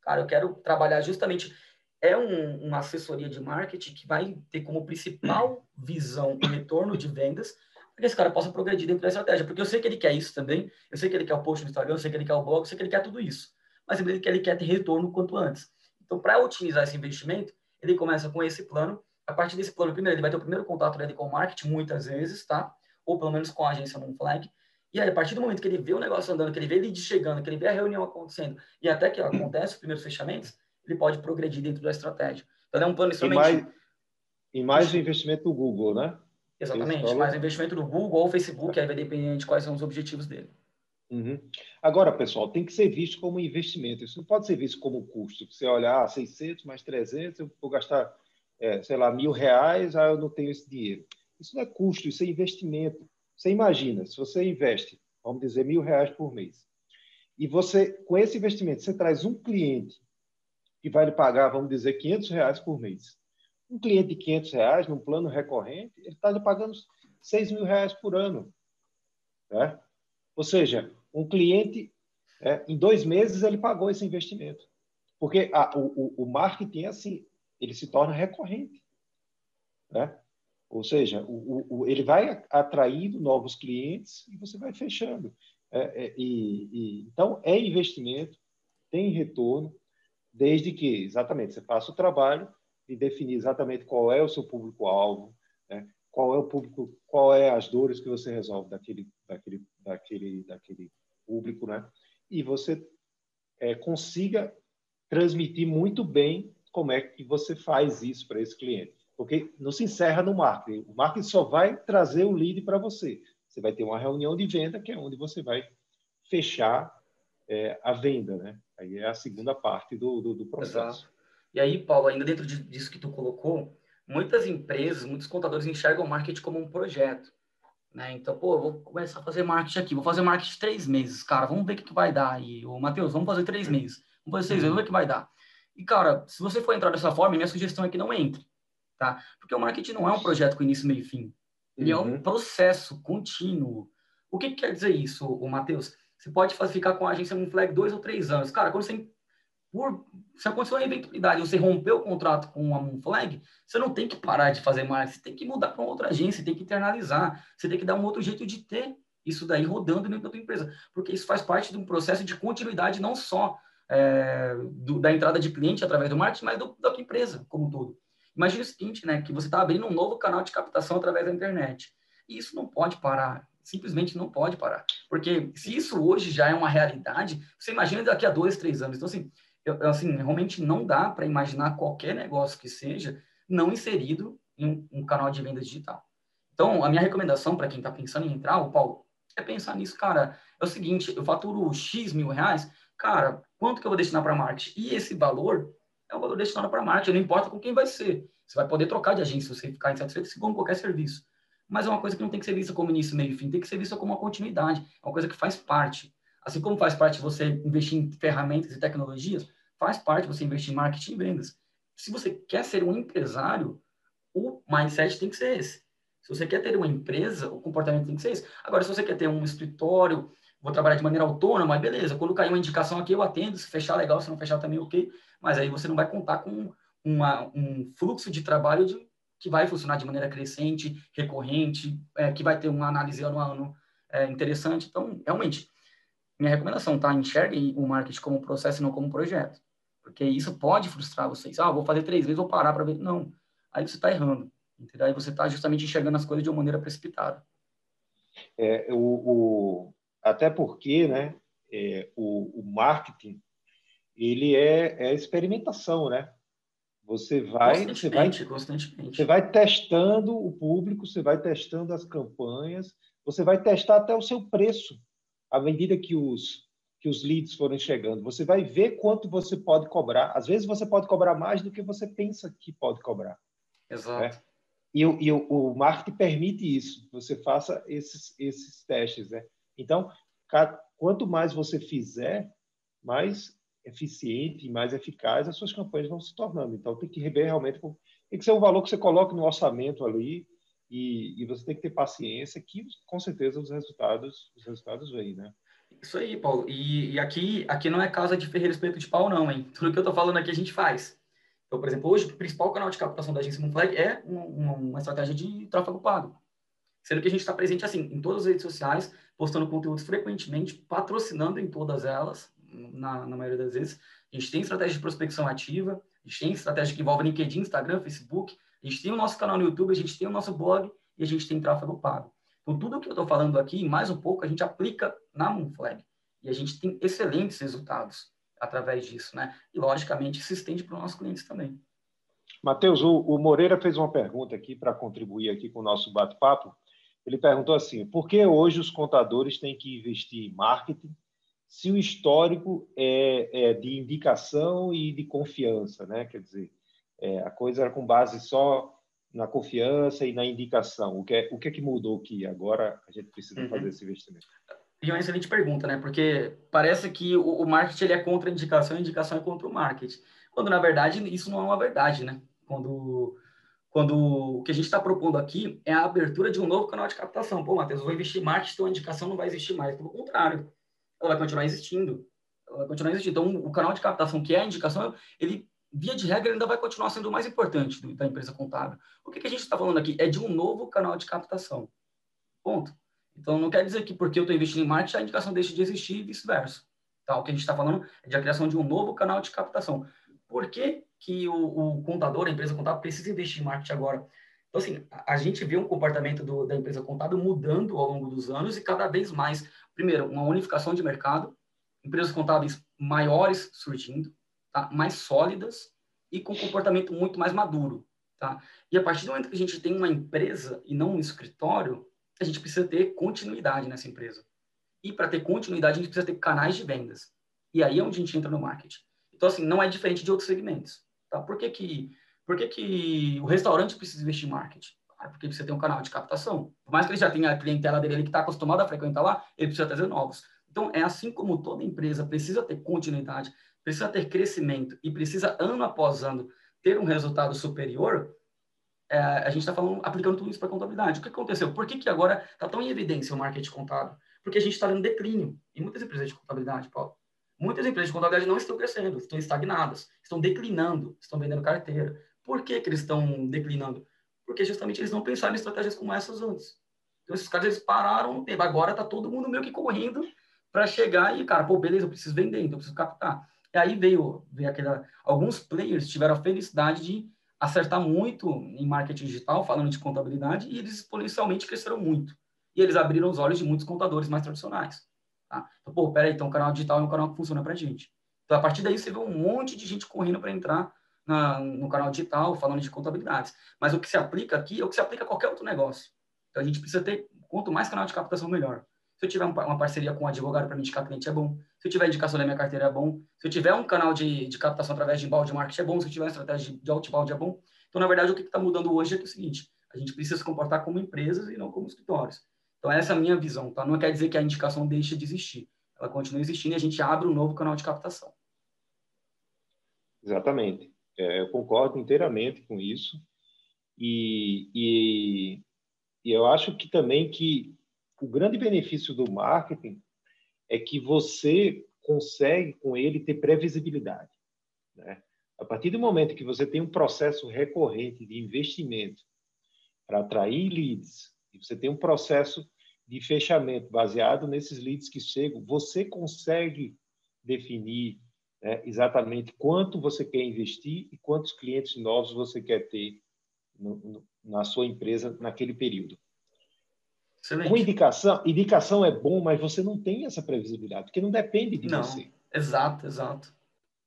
S2: Cara, eu quero trabalhar justamente é um, uma assessoria de marketing que vai ter como principal visão o retorno de vendas, para que esse cara possa progredir dentro da estratégia. Porque eu sei que ele quer isso também, eu sei que ele quer o post no Instagram, eu sei que ele quer o blog, eu sei que ele quer tudo isso mas ele, ele quer ter retorno quanto antes. Então, para otimizar esse investimento, ele começa com esse plano. A partir desse plano, primeiro, ele vai ter o primeiro contato dele com o marketing, muitas vezes, tá? Ou pelo menos com a agência Moonflag. E aí, a partir do momento que ele vê o negócio andando, que ele vê ele chegando, que ele vê a reunião acontecendo, e até que acontece os primeiros fechamentos, ele pode progredir dentro da estratégia. Então, é um plano extremamente...
S1: E mais, e mais o investimento do Google, né?
S2: Exatamente, mais o investimento do Google ou Facebook, aí vai depender de quais são os objetivos dele.
S1: Uhum. Agora, pessoal, tem que ser visto como investimento. Isso não pode ser visto como custo. Você olhar ah, 600 mais 300, eu vou gastar, é, sei lá, mil reais, ah, eu não tenho esse dinheiro. Isso não é custo, isso é investimento. Você imagina, se você investe, vamos dizer, mil reais por mês, e você, com esse investimento, você traz um cliente que vai lhe pagar, vamos dizer, 500 reais por mês. Um cliente de 500 reais, num plano recorrente, ele está lhe pagando 6 mil reais por ano. Né? Ou seja, um cliente, é, em dois meses, ele pagou esse investimento. Porque a, o, o marketing, assim, ele se torna recorrente. Né? Ou seja, o, o, ele vai atraindo novos clientes e você vai fechando. É, é, e, e, então, é investimento, tem retorno, desde que, exatamente, você faça o trabalho e definir exatamente qual é o seu público-alvo, né? qual é o público, qual é as dores que você resolve daquele, daquele, daquele, daquele público, né? E você é, consiga transmitir muito bem como é que você faz isso para esse cliente. Porque não se encerra no marketing. O marketing só vai trazer o lead para você. Você vai ter uma reunião de venda, que é onde você vai fechar é, a venda, né? Aí é a segunda parte do, do, do processo. Exato.
S2: E aí, Paulo, ainda dentro disso que tu colocou, muitas empresas, muitos contadores enxergam o marketing como um projeto. Né? Então, pô, vou começar a fazer marketing aqui, vou fazer marketing três meses, cara, vamos ver o que, que vai dar aí. Ô, Matheus, vamos fazer três meses, vamos fazer seis meses, vamos ver o que vai dar. E, cara, se você for entrar dessa forma, minha sugestão é que não entre, tá? Porque o marketing não é um projeto com início, meio e fim. Ele uhum. é um uhum. processo contínuo. O que, que quer dizer isso, o Matheus? Você pode ficar com a agência Moonflag dois ou três anos. Cara, quando você por, se aconteceu uma eventualidade, você rompeu o contrato com a Moonflag, você não tem que parar de fazer mais, você tem que mudar para outra agência, tem que internalizar, você tem que dar um outro jeito de ter isso daí rodando dentro da tua empresa, porque isso faz parte de um processo de continuidade não só é, do, da entrada de cliente através do marketing, mas do, da tua empresa como um todo. Imagina o seguinte, né, que você está abrindo um novo canal de captação através da internet, e isso não pode parar, simplesmente não pode parar, porque se isso hoje já é uma realidade, você imagina daqui a dois, três anos, então assim, eu, assim, realmente não dá para imaginar qualquer negócio que seja não inserido em um canal de venda digital. Então, a minha recomendação para quem está pensando em entrar, o Paulo, é pensar nisso, cara. É o seguinte, eu faturo X mil reais, cara, quanto que eu vou destinar para marketing? E esse valor é o valor destinado para marketing, não importa com quem vai ser. Você vai poder trocar de agência se você ficar insatisfeito, como qualquer serviço. Mas é uma coisa que não tem que ser vista como início, meio e fim, tem que ser vista como uma continuidade, é uma coisa que faz parte. Assim como faz parte você investir em ferramentas e tecnologias, faz parte você investir em marketing e vendas. Se você quer ser um empresário, o mindset tem que ser esse. Se você quer ter uma empresa, o comportamento tem que ser esse. Agora, se você quer ter um escritório, vou trabalhar de maneira autônoma, beleza. Quando cair uma indicação aqui, eu atendo. Se fechar, legal. Se não fechar, também ok. Mas aí você não vai contar com uma, um fluxo de trabalho de, que vai funcionar de maneira crescente, recorrente, é, que vai ter uma análise ano a ano é, interessante. Então, realmente, minha recomendação, tá? Enxergue o marketing como processo e não como projeto. Porque isso pode frustrar vocês. Ah, vou fazer três vezes, vou parar para ver. Não. Aí você está errando. Entendeu? Aí você está justamente enxergando as coisas de uma maneira precipitada.
S1: É, o, o até porque né, é, o, o, marketing ele é, é, experimentação, né? Você vai, você vai, você vai testando o público, você vai testando as campanhas, você vai testar até o seu preço à medida que os que os leads forem chegando. Você vai ver quanto você pode cobrar. Às vezes você pode cobrar mais do que você pensa que pode cobrar.
S2: Exato. Né?
S1: E, e o, o, marketing permite isso. Você faça esses, esses testes. Né? Então, quanto mais você fizer, mais eficiente e mais eficaz as suas campanhas vão se tornando. Então, tem que rever realmente. Tem que ser um valor que você coloque no orçamento ali e, e você tem que ter paciência que, com certeza, os resultados, os resultados vêm, né?
S2: Isso aí, Paulo. E, e, aqui, aqui não é casa de ferreiro espeto de pau, não, hein? [LAUGHS] Tudo que eu tô falando aqui a gente faz. Então, por exemplo, hoje o principal canal de captação da agência Moonflag é uma, uma, estratégia de tráfego pago. Sendo que a gente está presente, assim, em todas as redes sociais, postando conteúdos frequentemente, patrocinando em todas elas, na, na maioria das vezes. A gente tem estratégia de prospecção ativa, a gente tem estratégia que envolve LinkedIn, Instagram, Facebook, a gente tem o nosso canal no YouTube, a gente tem o nosso blog e a gente tem tráfego pago. Então, tudo que eu estou falando aqui, mais um pouco, a gente aplica na Moonflag. E a gente tem excelentes resultados através disso, né? E, logicamente, se estende para os nossos clientes também.
S1: Matheus, o, o Moreira fez uma pergunta aqui para contribuir aqui com o nosso bate-papo. Ele perguntou assim, por que hoje os contadores têm que investir em marketing se o histórico é, é de indicação e de confiança, né? Quer dizer, é, a coisa era com base só na confiança e na indicação. O que é, o que, é que mudou que agora a gente precisa uhum. fazer esse investimento?
S2: E uma excelente pergunta, né? Porque parece que o, o marketing ele é contra a indicação e a indicação é contra o marketing. Quando, na verdade, isso não é uma verdade, né? Quando, quando o que a gente está propondo aqui é a abertura de um novo canal de captação. Pô, Matheus, eu vou investir em marketing, então a indicação não vai existir mais. Pelo contrário, ela vai continuar existindo. Ela vai continuar existindo. Então, o canal de captação, que é a indicação, ele via de regra, ainda vai continuar sendo o mais importante do, da empresa contábil. O que, que a gente está falando aqui? É de um novo canal de captação. Ponto. Então, não quer dizer que porque eu estou investindo em marketing, a indicação deixa de existir e vice-versa. Tá? O que a gente está falando é de a criação de um novo canal de captação. Por que, que o, o contador, a empresa contábil, precisa investir em marketing agora? Então, assim, a, gente vê um comportamento do, da empresa contábil mudando ao longo dos anos e cada vez mais, primeiro, uma unificação de mercado, empresas contábeis maiores surgindo, tá? mais sólidas e com comportamento muito mais maduro. Tá? E a partir do momento que a gente tem uma empresa e não um escritório, a gente precisa ter continuidade nessa empresa. E para ter continuidade, a gente precisa ter canais de vendas. E aí é onde a gente entra no marketing. Então, assim, não é diferente de outros segmentos. Tá? Por que, que, por que, que o restaurante precisa investir em marketing? Claro, porque precisa ter um canal de captação. Por mais que ele já tenha a clientela dele que está acostumado a frequentar lá, ele precisa trazer novos. Então, é assim como toda empresa precisa ter continuidade, precisa ter crescimento e precisa, ano após ano, ter um resultado superior, é, a gente está falando, aplicando tudo isso para contabilidade. O que aconteceu? Por que, que agora está tão em evidência o marketing contábil? Porque a gente está vendo declínio em muitas empresas de contabilidade, Paulo. Muitas empresas de contabilidade não estão crescendo, estão estagnadas, estão declinando, estão vendendo carteira. Por que, que eles estão declinando? Porque justamente eles não pensaram em estratégias como essas antes. Então, esses caras eles pararam no tempo. Agora está todo mundo meio que correndo para chegar e, cara, pô, beleza, eu preciso vender, então eu preciso captar. E aí veio, veio aquela. Alguns players tiveram a felicidade de acertar muito em marketing digital, falando de contabilidade, e eles exponencialmente cresceram muito. E eles abriram os olhos de muitos contadores mais tradicionais. Tá? Então, pô, peraí, então o canal digital é um canal que funciona para gente. Então, a partir daí, você vê um monte de gente correndo para entrar na, no canal digital, falando de contabilidades. Mas o que se aplica aqui é o que se aplica a qualquer outro negócio. Então, a gente precisa ter, quanto mais canal de captação, melhor. Se eu tiver uma parceria com um advogado para me indicar cliente, é bom. Se eu tiver indicação da minha carteira, é bom. Se eu tiver um canal de, de captação através de inbound marketing, é bom. Se eu tiver uma estratégia de outbound, é bom. Então, na verdade, o que está mudando hoje é, é o seguinte, a gente precisa se comportar como empresas e não como escritórios. Então, essa é a minha visão, tá? Não quer dizer que a indicação deixe de existir. Ela continua existindo e a gente abre um novo canal de captação.
S1: Exatamente. É, eu concordo inteiramente com isso. E, e, e eu acho que também que o grande benefício do marketing é que você consegue com ele ter previsibilidade. Né? A partir do momento que você tem um processo recorrente de investimento para atrair leads, e você tem um processo de fechamento baseado nesses leads que chegam, você consegue definir né, exatamente quanto você quer investir e quantos clientes novos você quer ter no, no, na sua empresa naquele período. Excelente. Com indicação, indicação é bom, mas você não tem essa previsibilidade, porque não depende de
S2: não,
S1: você.
S2: Exato, exato.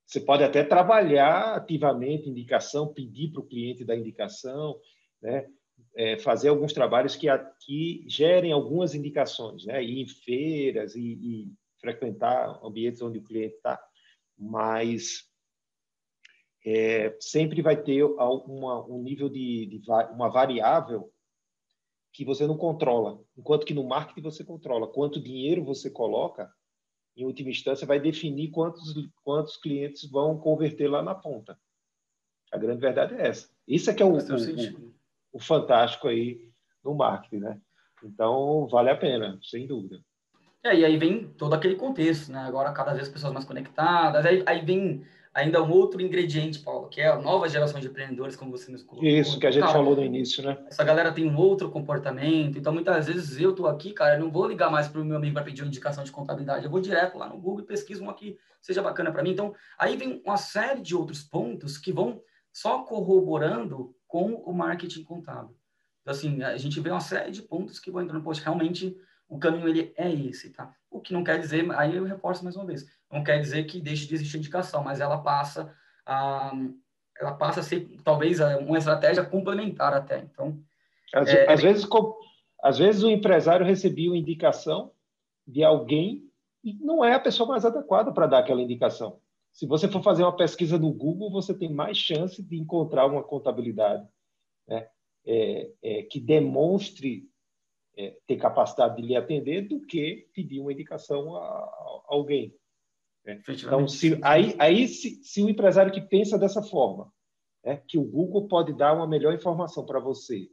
S1: Você pode até trabalhar ativamente indicação, pedir para o cliente da indicação, né? É, fazer alguns trabalhos que, que gerem algumas indicações, né? ir em feiras e, e frequentar ambientes onde o cliente está, mas é, sempre vai ter uma, um nível de, de uma variável que você não controla, enquanto que no marketing você controla. Quanto dinheiro você coloca, em última instância, vai definir quantos, quantos clientes vão converter lá na ponta. A grande verdade é essa. Isso é que é o, o, o fantástico aí no marketing, né? Então, vale a pena, sem dúvida.
S2: É, e aí vem todo aquele contexto, né? Agora, cada vez pessoas mais conectadas, aí, aí vem ainda um outro ingrediente, Paulo, que é a nova geração de empreendedores, como você nos colocou.
S1: Isso, que a gente cara, falou no início, né?
S2: Essa galera tem um outro comportamento, então muitas vezes eu tô aqui, cara, eu não vou ligar mais para o meu amigo para pedir uma indicação de contabilidade, eu vou direto lá no Google e pesquiso um aqui, seja bacana para mim. Então, aí vem uma série de outros pontos que vão só corroborando com o marketing contábil. Então, assim, a gente vê uma série de pontos que vão entrando, poxa, realmente o caminho ele é esse, tá? O que não quer dizer, aí eu reforço mais uma vez, não quer dizer que deixe de existir indicação, mas ela passa a, ela passa a ser talvez uma estratégia complementar até. Então,
S1: às, é, às é... vezes, às vezes o empresário recebia uma indicação de alguém e não é a pessoa mais adequada para dar aquela indicação. Se você for fazer uma pesquisa no Google, você tem mais chance de encontrar uma contabilidade né, é, é, que demonstre é, ter capacidade de lhe atender do que pedir uma indicação a, a alguém. Né? Então, se, aí, aí se, se, o empresário que pensa dessa forma, né, que o Google pode dar uma melhor informação para você,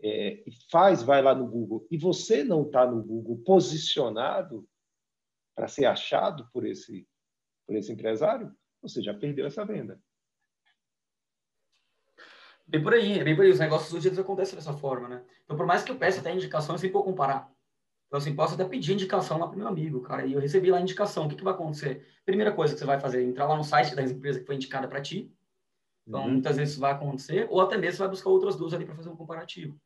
S1: é, e faz, vai lá no Google, e você não está no Google posicionado para ser achado por esse, por esse empresário, você já perdeu essa venda.
S2: Bem por aí, bem por aí. Os negócios hoje eles acontecem dessa forma, né? Então, por mais que eu peça até indicação, eu sempre vou comparar. Então, assim, posso até pedir indicação lá para meu amigo, cara, e eu recebi lá a indicação. O que, que vai acontecer? Primeira coisa que você vai fazer, entrar lá no site da empresa que foi indicada para ti. Então, uhum. muitas vezes isso vai acontecer, ou até mesmo você vai buscar outras duas ali para fazer um comparativo.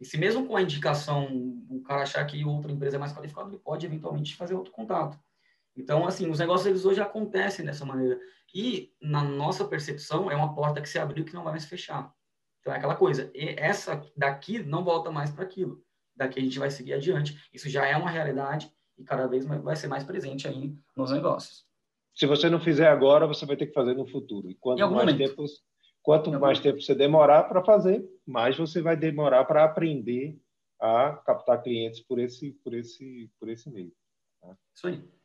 S2: E se mesmo com a indicação o cara achar que outra empresa é mais qualificada, ele pode eventualmente fazer outro contato. Então, assim, os negócios eles hoje acontecem dessa maneira. E, na nossa percepção, é uma porta que se abriu que não vai mais fechar. Então é aquela coisa, essa daqui não volta mais para aquilo. Daqui a gente vai seguir adiante. Isso já é uma realidade e cada vez vai ser mais presente aí nos negócios.
S1: Se você não fizer agora, você vai ter que fazer no futuro. E quanto mais momento. tempo, quanto mais tempo você demorar para fazer, mais você vai demorar para aprender a captar clientes por esse por esse por esse meio.
S2: Tá? Isso aí.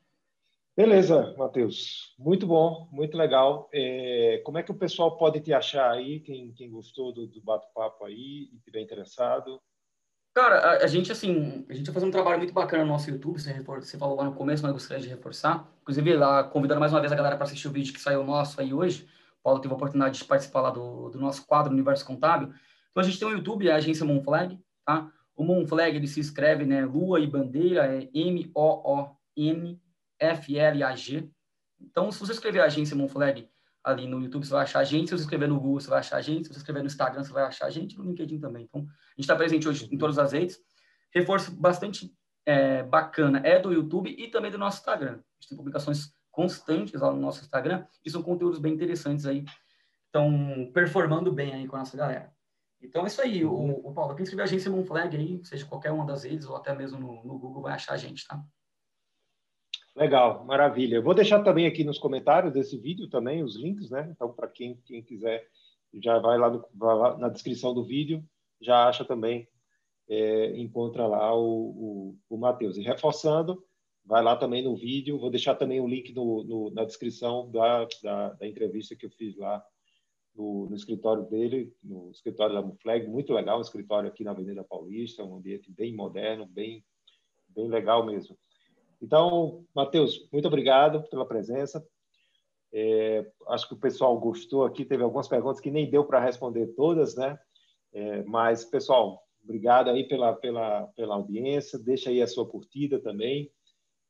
S1: Beleza, Matheus. Muito bom, muito legal. É, como é que o pessoal pode te achar aí? Quem, quem gostou do, do bate-papo aí e estiver interessado?
S2: Cara, a, a, gente, assim, a gente vai fazer um trabalho muito bacana no nosso YouTube, você, você falou lá no começo, mas gostaria de reforçar. Inclusive, lá, convidando mais uma vez a galera para assistir o vídeo que saiu nosso aí hoje. O Paulo teve a oportunidade de participar lá do, do nosso quadro Universo Contábil. Então, a gente tem um YouTube, é a agência Moonflag, tá? O Moonflag, ele se escreve, né, Lua e Bandeira, é M-O-O-N F-L-A-G. Então, se você escrever agência Monflag ali no YouTube, você vai achar a gente. Se você escrever no Google, você vai achar a gente. Se você escrever no Instagram, você vai achar a gente. No LinkedIn também. Então, a gente está presente hoje em todas as redes. Reforço bastante é, bacana é do YouTube e também do nosso Instagram. A gente tem publicações constantes lá no nosso Instagram e são conteúdos bem interessantes aí. Estão performando bem aí com a nossa galera. Então é isso aí. O, o Paulo, quem escrever agência Monflag aí, seja qualquer uma das redes ou até mesmo no, no Google, vai achar a gente, tá?
S1: Legal, maravilha. Eu vou deixar também aqui nos comentários desse vídeo também os links, né? Então, para quem, quem quiser, já vai lá, no, vai lá, na descrição do vídeo, já acha também, é, encontra lá o, o, o Matheus. E reforçando, vai lá também no vídeo, vou deixar também o link no, no, na descrição da, da, da, entrevista que eu fiz lá no, no, escritório dele, no escritório da Mufleg, muito legal, um escritório aqui na Avenida Paulista, um ambiente bem moderno, bem, bem legal mesmo. Então, Matheus, muito obrigado pela presença. É, acho que o pessoal gostou aqui, teve algumas perguntas que nem deu para responder todas, né? É, mas, pessoal, obrigado aí pela, pela, pela audiência, deixa aí a sua curtida também.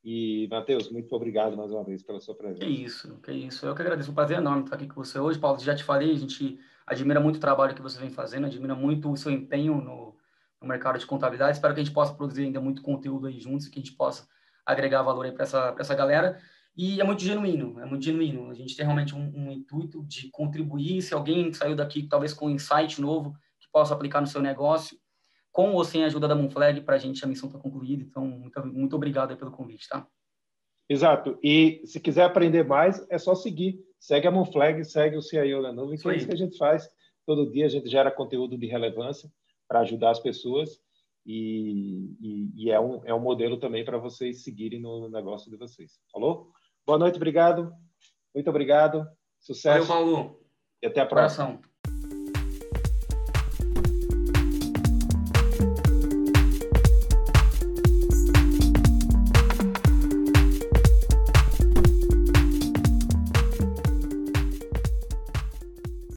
S1: E, Matheus, muito obrigado mais uma vez pela sua presença.
S2: Que isso, que isso. Eu que agradeço, um prazer enorme estar aqui com você hoje. Paulo, já te falei, a gente admira muito o trabalho que você vem fazendo, admira muito o seu empenho no, no mercado de contabilidade. Espero que a gente possa produzir ainda muito conteúdo aí juntos e que a gente possa agregar valor aí para essa, essa galera. E é muito genuíno, é muito genuíno. A gente tem realmente um, um, intuito de contribuir. Se alguém saiu daqui, talvez com um insight novo, que possa aplicar no seu negócio, com ou sem a ajuda da Moonflag, para a gente a missão está concluída. Então, muito, muito obrigado pelo convite, tá?
S1: Exato. E se quiser aprender mais, é só seguir. Segue a Moonflag, segue o CIO da nuvem, que é isso que a gente faz. Todo dia a gente gera conteúdo de relevância para ajudar as pessoas e, e, e, é, um, é um modelo também para vocês seguirem no negócio de vocês. Falou? Boa noite, obrigado. Muito obrigado. Sucesso.
S2: Valeu, Paulo.
S1: E até a próxima.